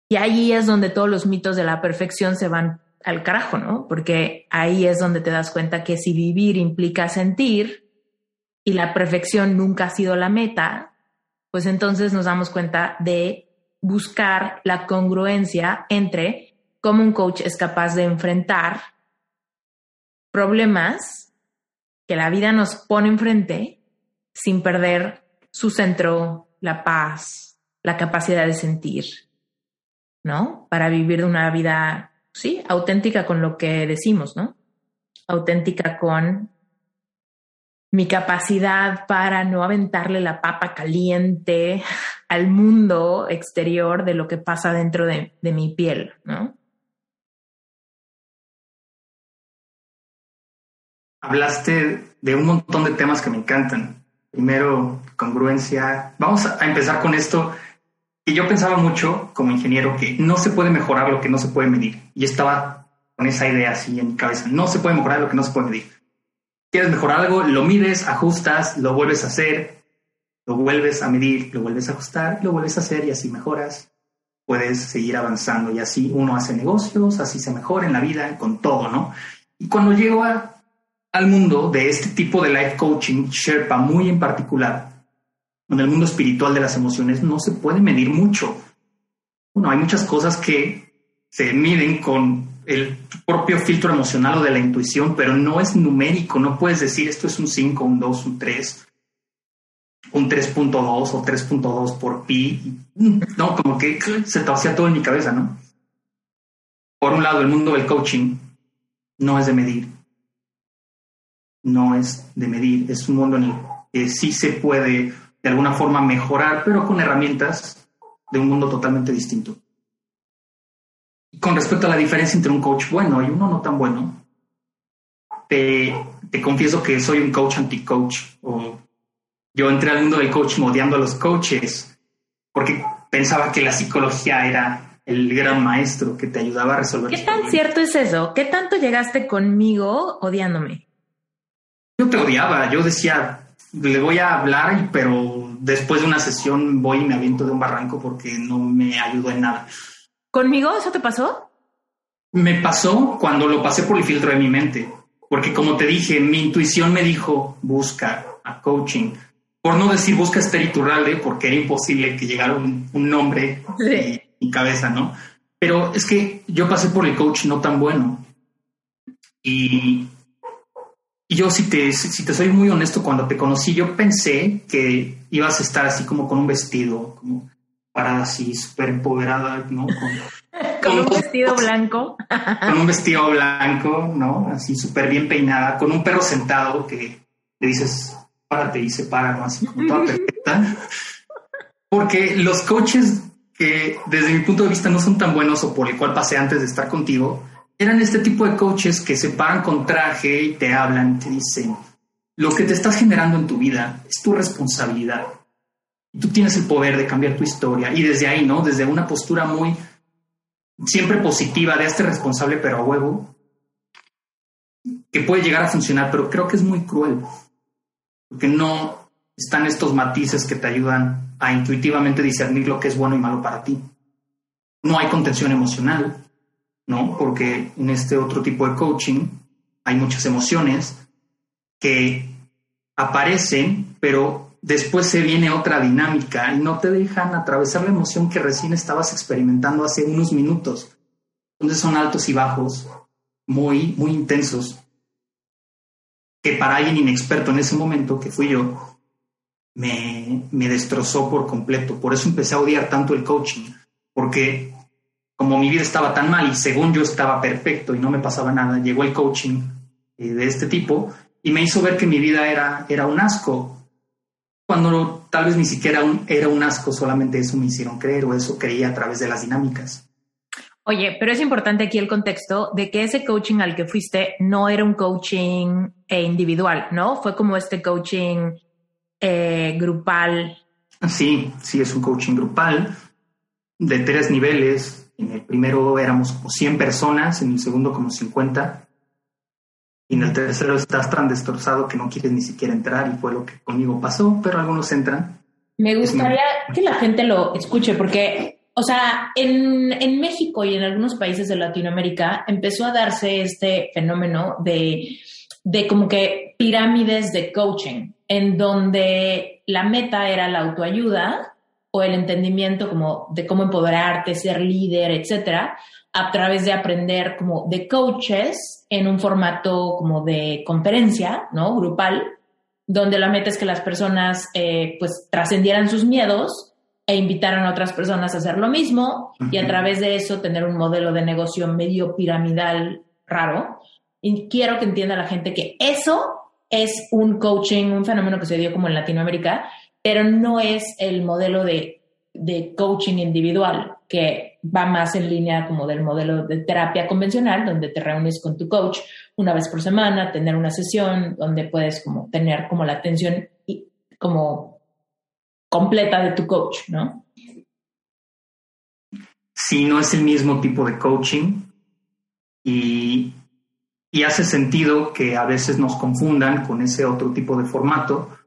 [SPEAKER 2] Y ahí es donde todos los mitos de la perfección se van al carajo, ¿no? Porque ahí es donde te das cuenta que si vivir implica sentir y la perfección nunca ha sido la meta, pues entonces nos damos cuenta de buscar la congruencia entre cómo un coach es capaz de enfrentar problemas que la vida nos pone enfrente sin perder su centro, la paz, la capacidad de sentir, ¿no? Para vivir una vida sí, auténtica con lo que decimos, ¿no? Auténtica con mi capacidad para no aventarle la papa caliente al mundo exterior de lo que pasa dentro de, de mi piel, ¿no?
[SPEAKER 1] Hablaste de un montón de temas que me encantan. Primero, congruencia. Vamos a empezar con esto y yo pensaba mucho como ingeniero que no se puede mejorar lo que no se puede medir. Y estaba con esa idea así en mi cabeza. No se puede mejorar lo que no se puede medir. Quieres mejorar algo, lo mides, ajustas, lo vuelves a hacer, lo vuelves a medir, lo vuelves a ajustar, lo vuelves a hacer y así mejoras. Puedes seguir avanzando y así uno hace negocios, así se mejora en la vida, con todo, ¿no? Y cuando llego al mundo de este tipo de life coaching, Sherpa muy en particular, en el mundo espiritual de las emociones no se puede medir mucho. Bueno, hay muchas cosas que se miden con el propio filtro emocional o de la intuición, pero no es numérico, no puedes decir esto es un 5, un 2, un 3, un 3.2 o 3.2 por pi. No, como que se te hacía todo en mi cabeza, ¿no? Por un lado, el mundo del coaching no es de medir. No es de medir, es un mundo en el que sí se puede de alguna forma mejorar, pero con herramientas de un mundo totalmente distinto. Con respecto a la diferencia entre un coach bueno y uno no tan bueno, te, confieso que soy un coach anti-coach. O yo entré al mundo del coaching odiando a los coaches porque pensaba que la psicología era el gran maestro que te ayudaba a resolver.
[SPEAKER 2] ¿Qué tan cierto es eso? ¿Qué tanto llegaste conmigo odiándome?
[SPEAKER 1] Yo te odiaba, yo decía, le voy a hablar, pero después de una sesión voy y me aviento de un barranco porque no me ayudó en nada.
[SPEAKER 2] ¿Conmigo eso te pasó?
[SPEAKER 1] Me pasó cuando lo pasé por el filtro de mi mente, porque como te dije, mi intuición me dijo, busca a coaching, por no decir busca Esther porque era imposible que llegara un, nombre en mi cabeza, ¿no? Pero es que yo pasé por el coach no tan bueno. Y, y yo, si te, si te soy muy honesto, cuando te conocí, yo pensé que ibas a estar así como con un vestido, como parada así, súper empoderada, ¿no?
[SPEAKER 2] Con, un vestido blanco.
[SPEAKER 1] Con un vestido blanco, ¿no? Así súper bien peinada, con un perro sentado que le dices, párate y se para, ¿no? Así como toda perfecta. Porque los coaches que desde mi punto de vista no son tan buenos o por el cual pasé antes de estar contigo, eran este tipo de coaches que se paran con traje y te hablan, te dicen, lo que te estás generando en tu vida es tu responsabilidad. Tú tienes el poder de cambiar tu historia y desde ahí, ¿no? Desde una postura muy siempre positiva de este responsable pero a huevo, que puede llegar a funcionar, pero creo que es muy cruel, porque no están estos matices que te ayudan a intuitivamente discernir lo que es bueno y malo para ti. No hay contención emocional, ¿no? Porque en este otro tipo de coaching hay muchas emociones que aparecen, pero después se viene otra dinámica y no te dejan atravesar la emoción que recién estabas experimentando hace unos minutos. Entonces son altos y bajos, muy, muy intensos, que para alguien inexperto en ese momento, que fui yo, me, me destrozó por completo. Por eso empecé a odiar tanto el coaching, porque como mi vida estaba tan mal y según yo estaba perfecto y no me pasaba nada, llegó el coaching eh, de este tipo y me hizo ver que mi vida era, era un asco, cuando tal vez ni siquiera un, era un asco, solamente eso me hicieron creer o eso creía a través de las dinámicas.
[SPEAKER 2] Oye, pero es importante aquí el contexto de que ese coaching al que fuiste no era un coaching eh, individual, ¿no? Fue como este coaching eh, grupal.
[SPEAKER 1] Sí, sí, es un coaching grupal de tres niveles. En el primero éramos como 100 personas, en el segundo como 50 y en el tercero estás tan destrozado que no quieres ni siquiera entrar y fue lo que conmigo pasó, pero algunos entran.
[SPEAKER 2] Me gustaría que la gente lo escuche porque, o sea, en, en, México y en algunos países de Latinoamérica empezó a darse este fenómeno de, de como que pirámides de coaching, en donde la meta era la autoayuda o el entendimiento como de cómo empoderarte, ser líder, etcétera, a través de aprender como de coaches en un formato como de conferencia, ¿no? Grupal, donde la meta es que las personas eh, pues trascendieran sus miedos e invitaran a otras personas a hacer lo mismo y a través de eso tener un modelo de negocio medio piramidal raro. Y quiero que entienda la gente que eso es un coaching, un fenómeno que se dio como en Latinoamérica, pero no es el modelo de, de coaching individual que va más en línea como del modelo de terapia convencional, donde te reúnes con tu coach una vez por semana, tener una sesión donde puedes como tener como la atención como completa de tu coach, ¿no?
[SPEAKER 1] Sí, no es el mismo tipo de coaching y, y hace sentido que a veces nos confundan con ese otro tipo de formato,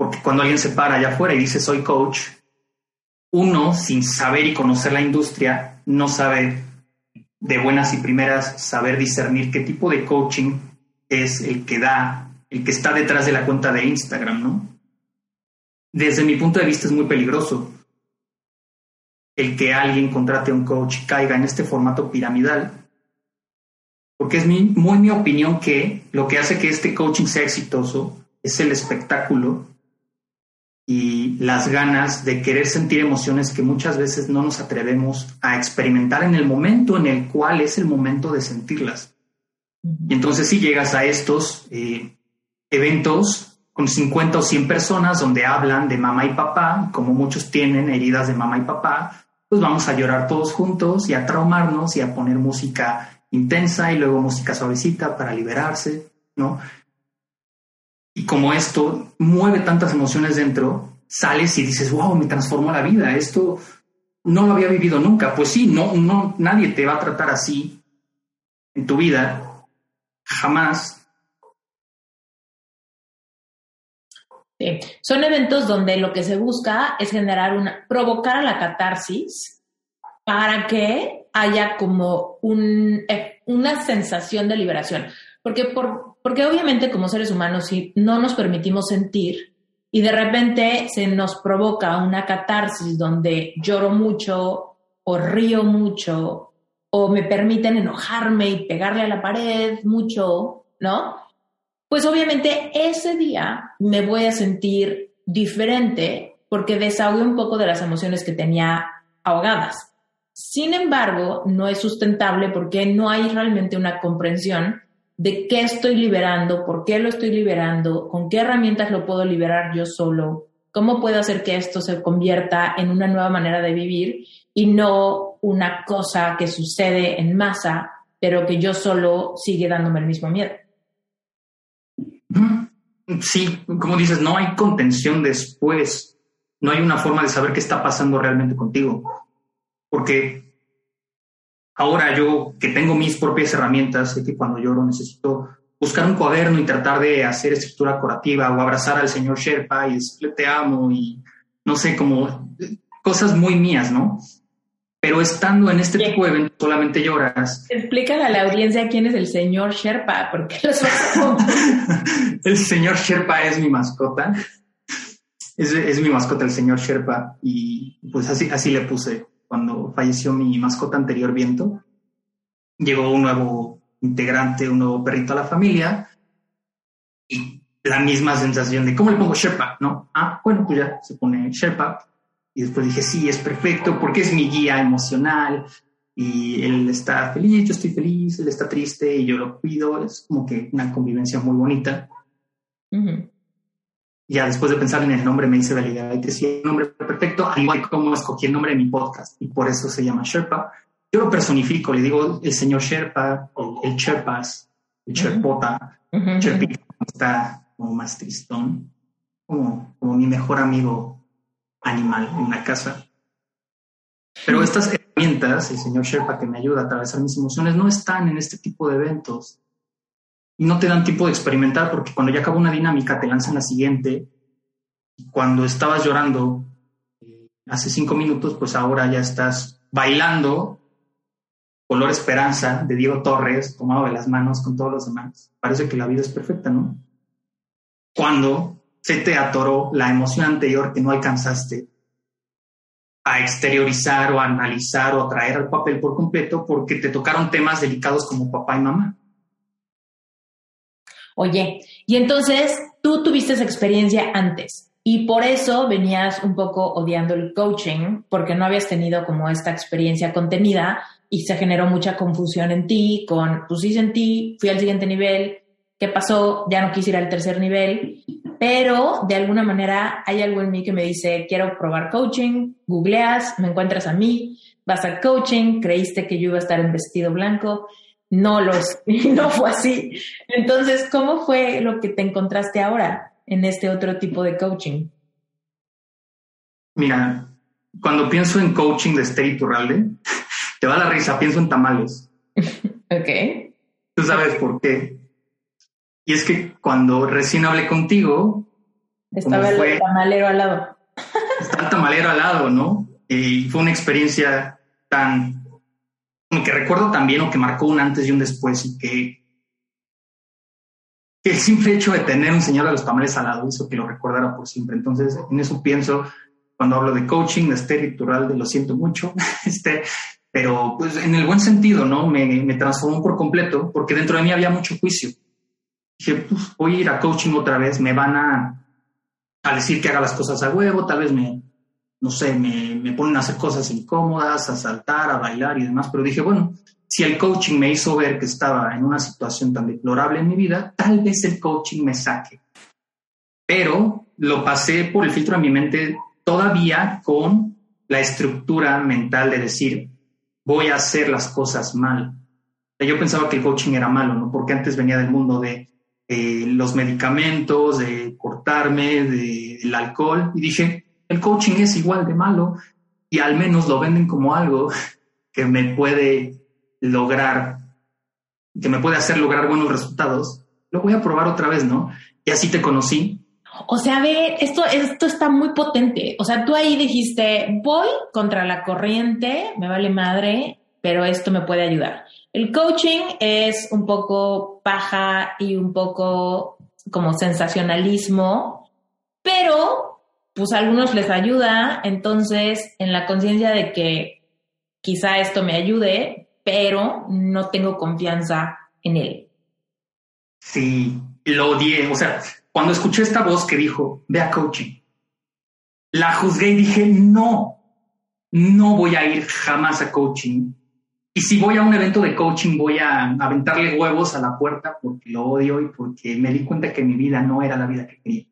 [SPEAKER 1] porque cuando alguien se para allá afuera y dice soy coach, uno, sin saber y conocer la industria, no sabe de buenas y primeras saber discernir qué tipo de coaching es el que da, el que está detrás de la cuenta de Instagram, ¿no? Desde mi punto de vista es muy peligroso el que alguien contrate a un coach y caiga en este formato piramidal, porque es muy mi opinión que lo que hace que este coaching sea exitoso es el espectáculo y las ganas de querer sentir emociones que muchas veces no nos atrevemos a experimentar en el momento en el cual es el momento de sentirlas. Y entonces si llegas a estos eh, eventos con 50 o 100 personas donde hablan de mamá y papá, como muchos tienen heridas de mamá y papá, pues vamos a llorar todos juntos y a traumarnos y a poner música intensa y luego música suavecita para liberarse, ¿no? Y como esto mueve tantas emociones dentro, sales y dices, wow, me transformó la vida, esto no lo había vivido nunca. Pues sí, no, no, nadie te va a tratar así en tu vida, jamás.
[SPEAKER 2] Son eventos donde lo que se busca es generar una, provocar la catarsis para que haya como un, eh, una sensación de liberación. Porque, por, porque obviamente como seres humanos, si no nos permitimos sentir, y de repente se nos provoca una catarsis donde lloro mucho o río mucho o me permiten enojarme y pegarle a la pared mucho, ¿no? Pues obviamente ese día me voy a sentir diferente porque desahogué un poco de las emociones que tenía ahogadas. Sin embargo, no es sustentable porque no hay realmente una comprensión de qué estoy liberando, por qué lo estoy liberando, con qué herramientas lo puedo liberar yo solo, cómo puedo hacer que esto se convierta en una nueva manera de vivir y no una cosa que sucede en masa, pero que yo solo sigue dándome el mismo miedo.
[SPEAKER 1] Sí, como dices, no hay contención después, no hay una forma de saber qué está pasando realmente contigo, porque Ahora yo que tengo mis propias herramientas, sé que cuando lloro necesito buscar un cuaderno y tratar de hacer escritura curativa o abrazar al señor Sherpa y decirle te amo y no sé, como cosas muy mías, ¿no? Pero estando en este tipo de eventos solamente lloras.
[SPEAKER 2] Explícale a la audiencia quién es el señor Sherpa, porque los
[SPEAKER 1] El señor Sherpa es mi mascota. Es, es mi mascota, el señor Sherpa, y pues así, así le puse cuando falleció mi mascota anterior, Viento, llegó un nuevo integrante, un nuevo perrito a la familia y la misma sensación de, ¿cómo le pongo Sherpa? ¿No? Ah, bueno, pues ya se pone Sherpa. Y después dije, sí, es perfecto porque es mi guía emocional y él está feliz, yo estoy feliz, él está triste y yo lo cuido. Es como que una convivencia muy bonita ya después de pensar en el nombre me hice la idea de que sí, un nombre perfecto, al igual como escogí el nombre de mi podcast y por eso se llama Sherpa. Yo lo personifico, le digo el señor Sherpa, el, Sherpas, el Sherpota, Sherpita, está como más tristón, como, como mi mejor amigo animal en la casa. Pero estas herramientas, el señor Sherpa que me ayuda a atravesar mis emociones, no están en este tipo de eventos y no te dan tiempo de experimentar porque cuando ya acaba una dinámica te lanzan la siguiente. Y cuando estabas llorando eh, hace cinco minutos, pues ahora ya estás bailando Color Esperanza de Diego Torres, tomado de las manos con todos los demás. Parece que la vida es perfecta, ¿no? Cuando se te atoró la emoción anterior que no alcanzaste a exteriorizar o analizar o a traer al papel por completo porque te tocaron temas delicados como papá y mamá.
[SPEAKER 2] Oye, y entonces tú tuviste esa experiencia antes y por eso venías un poco odiando el coaching porque no habías tenido como esta experiencia contenida y se generó mucha confusión en ti con, pues sí ti, fui al siguiente nivel, ¿qué pasó? Ya no quise ir al tercer nivel, pero de alguna manera hay algo en mí que me dice, quiero probar coaching, googleas, me encuentras a mí, vas al coaching, creíste que yo iba a estar en vestido blanco no los, no fue así. Entonces, ¿cómo fue lo que te encontraste ahora en este otro tipo de coaching?
[SPEAKER 1] Mira, cuando pienso en coaching de Esther Iturralde, te va la risa, pienso en tamales.
[SPEAKER 2] ok.
[SPEAKER 1] Tú sabes por qué. Y es que cuando recién hablé contigo...
[SPEAKER 2] Estaba el tamalero al lado.
[SPEAKER 1] Estaba el tamalero al lado, ¿no? Y fue una experiencia tan que recuerdo también o que marcó un antes y un después y que, el simple hecho de tener un señor de los tamales al lado hizo que lo recordara por siempre. Entonces, en eso pienso cuando hablo de coaching, de este de lo siento mucho, este, pero pues en el buen sentido, ¿no? Me, me transformó por completo porque dentro de mí había mucho juicio. Dije, pues voy a ir a coaching otra vez, me van a, a decir que haga las cosas a huevo, tal vez me, no sé, me, me, ponen a hacer cosas incómodas, a saltar, a bailar y demás, pero dije, bueno, si el coaching me hizo ver que estaba en una situación tan deplorable en mi vida, tal vez el coaching me saque. Pero lo pasé por el filtro de mi mente todavía con la estructura mental de decir, voy a hacer las cosas mal. Yo pensaba que el coaching era malo, ¿no? Porque antes venía del mundo de los medicamentos, de cortarme, del alcohol, y dije, el coaching es igual de malo y al menos lo venden como algo que me puede lograr, que me puede hacer lograr buenos resultados. Lo voy a probar otra vez, ¿no? Y así te conocí.
[SPEAKER 2] O sea, ve, esto, esto está muy potente. O sea, tú ahí dijiste, voy contra la corriente, me vale madre, pero esto me puede ayudar. El coaching es un poco paja y un poco como sensacionalismo pero pues a algunos les ayuda, entonces en la conciencia de que quizá esto me ayude, pero no tengo confianza en él.
[SPEAKER 1] Sí, lo odié. O sea, cuando escuché esta voz que dijo, ve a coaching, la juzgué y dije, no, no voy a ir jamás a coaching. Y si voy a un evento de coaching, voy a aventarle huevos a la puerta porque lo odio y porque me di cuenta que mi vida no era la vida que quería.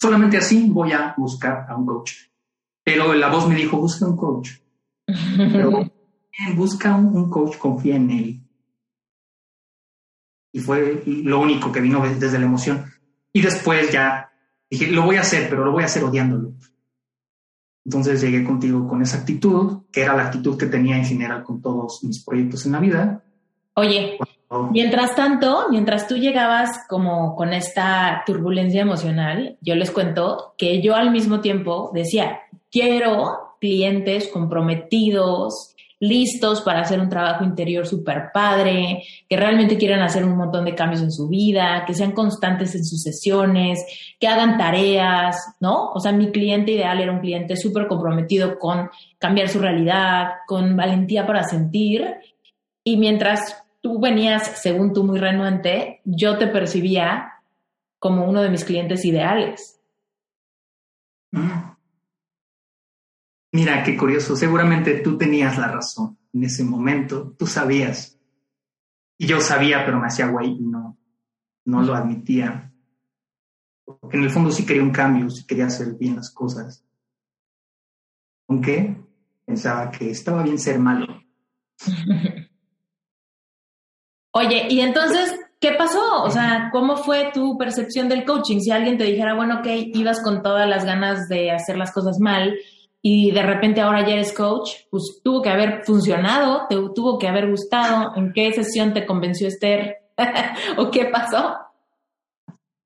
[SPEAKER 1] Solamente así voy a buscar a un coach. Pero la voz me dijo, busca un coach. Pero busca un, coach, confía en él. Y fue lo único que vino desde la emoción. Y después ya dije, lo voy a hacer, pero lo voy a hacer odiándolo. Entonces llegué contigo con esa actitud, que era la actitud que tenía en general con todos mis proyectos en la vida.
[SPEAKER 2] Oye, mientras tanto, mientras tú llegabas como con esta turbulencia emocional, yo les cuento que yo al mismo tiempo decía, quiero clientes comprometidos, listos para hacer un trabajo interior súper padre, que realmente quieran hacer un montón de cambios en su vida, que sean constantes en sus sesiones, que hagan tareas, ¿no? O sea, mi cliente ideal era un cliente súper comprometido con cambiar su realidad, con valentía para sentir. Y mientras tú venías, según tú, muy renuente, yo te percibía como uno de mis clientes ideales.
[SPEAKER 1] Mm. Mira, qué curioso. Seguramente tú tenías la razón en ese momento. Tú sabías. Y yo sabía, pero me hacía güey y no, no lo admitía. Porque en el fondo sí quería un cambio, sí quería hacer bien las cosas. Aunque pensaba que estaba bien ser malo.
[SPEAKER 2] Oye, y entonces, ¿qué pasó? O sea, ¿cómo fue tu percepción del coaching? Si alguien te dijera, bueno, ok, ibas con todas las ganas de hacer las cosas mal, y de repente ahora ya eres coach, pues tuvo que haber funcionado, te tuvo que haber gustado. ¿En qué sesión te convenció Esther? ¿O qué pasó?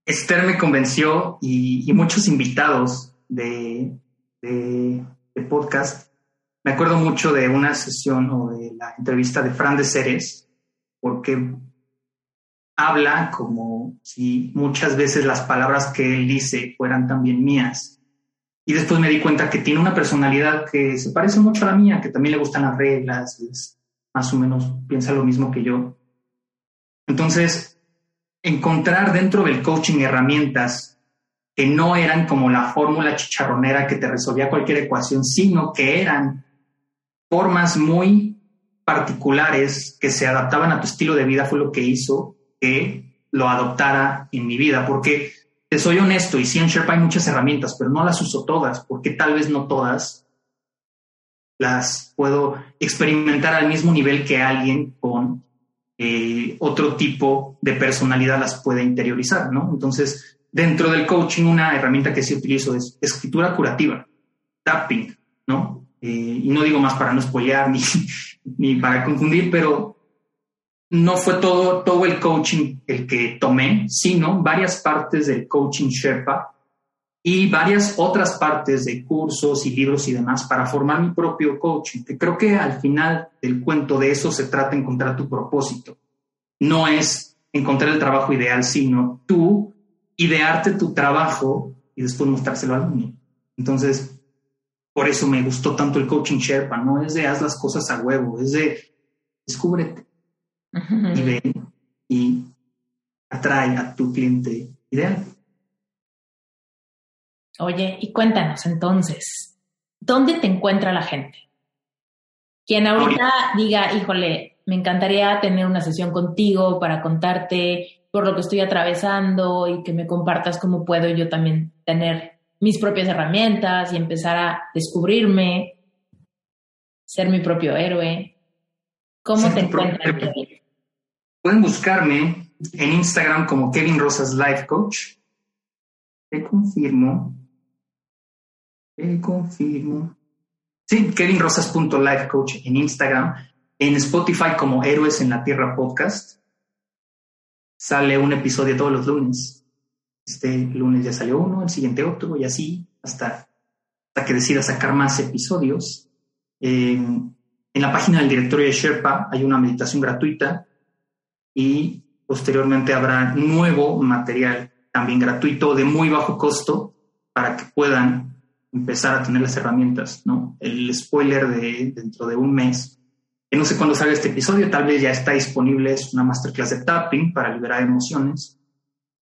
[SPEAKER 1] Esther me convenció y, muchos invitados de, de, podcast. Me acuerdo mucho de una sesión o de la entrevista de Fran de Ceres, porque habla como si muchas veces las palabras que él dice fueran también mías y después me di cuenta que tiene una personalidad que se parece mucho a la mía, que también le gustan las reglas, más o menos piensa lo mismo que yo. Entonces, encontrar dentro del coaching herramientas que no eran como la fórmula chicharronera que te resolvía cualquier ecuación, sino que eran formas muy particulares que se adaptaban a tu estilo de vida fue lo que hizo que lo adoptara en mi vida, porque te soy honesto, y sí en Sherpa hay muchas herramientas, pero no las uso todas, porque tal vez no todas las puedo experimentar al mismo nivel que alguien con eh, otro tipo de personalidad las puede interiorizar, ¿no? Entonces, dentro del coaching, una herramienta que sí utilizo es escritura curativa, tapping, ¿no? Eh, y no digo más para no spoilear ni, ni para confundir, pero no fue todo, todo el coaching el que tomé, sino varias partes del coaching Sherpa y varias otras partes de cursos y libros y demás para formar mi propio coaching, que creo que al final del cuento de eso se trata encontrar tu propósito. No es encontrar el trabajo ideal, sino tú idearte tu trabajo y después mostrárselo al mundo. Entonces, por eso me gustó tanto el coaching Sherpa, no es de haz las cosas a huevo, es de descúbrete y ven y atrae a tu cliente ideal.
[SPEAKER 2] Oye, y cuéntanos entonces, ¿dónde te encuentra la gente? Quien ahorita diga, híjole, me encantaría tener una sesión contigo para contarte por lo que estoy atravesando y que me compartas cómo puedo yo también tener mis propias herramientas y empezar a descubrirme, ser mi propio héroe. ¿Cómo te encuentras?
[SPEAKER 1] Pueden buscarme en Instagram como Kevin Rosas Life Coach. Te confirmo. Te confirmo. Sí, kevinrosas.life coach en Instagram. En Spotify como Héroes en la Tierra Podcast. Sale un episodio todos los lunes. Este lunes ya salió uno, el siguiente otro y así hasta, hasta que decida sacar más episodios. en la página del directorio de Sherpa hay una meditación gratuita y posteriormente habrá nuevo material también gratuito de muy bajo costo para que puedan empezar a tener las herramientas, ¿no? El spoiler de dentro de un mes, que no sé cuándo salga este episodio, tal vez ya está disponible, es una masterclass de tapping para liberar emociones.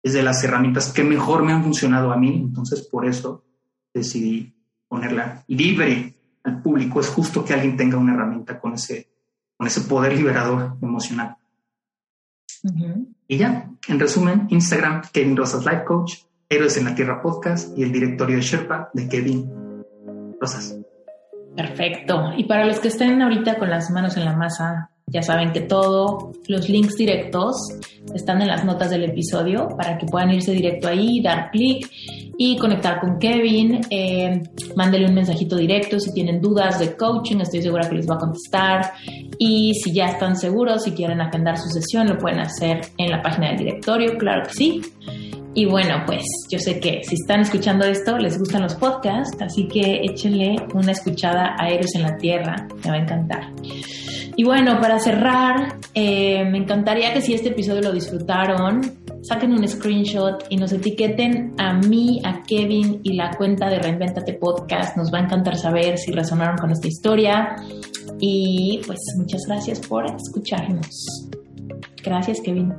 [SPEAKER 1] Es de las herramientas que mejor me han funcionado a mí, entonces por eso decidí ponerla libre al público. Es justo que alguien tenga una herramienta con ese, con ese poder liberador emocional. Y ya, en resumen, Instagram, Kevin Rosas Life Coach, Héroes en la Tierra Podcast y el directorio de Sherpa de Kevin Rosas.
[SPEAKER 2] Perfecto. Y para los que estén ahorita con las manos en la masa, ya saben que todos los links directos están en las notas del episodio para que puedan irse directo ahí, dar clic y conectar con Kevin. Eh, mándele un mensajito directo si tienen dudas de coaching, estoy segura que les va a contestar. Y si ya están seguros, si quieren agendar su sesión, lo pueden hacer en la página del directorio, claro que sí. Y bueno, pues yo sé que si están escuchando esto, les gustan los podcasts, así que échenle una escuchada a Héroes en la Tierra, me va a encantar. Y bueno, para cerrar, eh, me encantaría que si este episodio lo disfrutaron, saquen un screenshot y nos etiqueten a mí, a Kevin y la cuenta de Reinventate Podcast. Nos va a encantar saber si resonaron con esta historia. Y pues muchas gracias por escucharnos. Gracias, Kevin.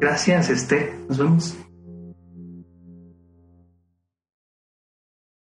[SPEAKER 1] Gracias, Este. Nos vemos.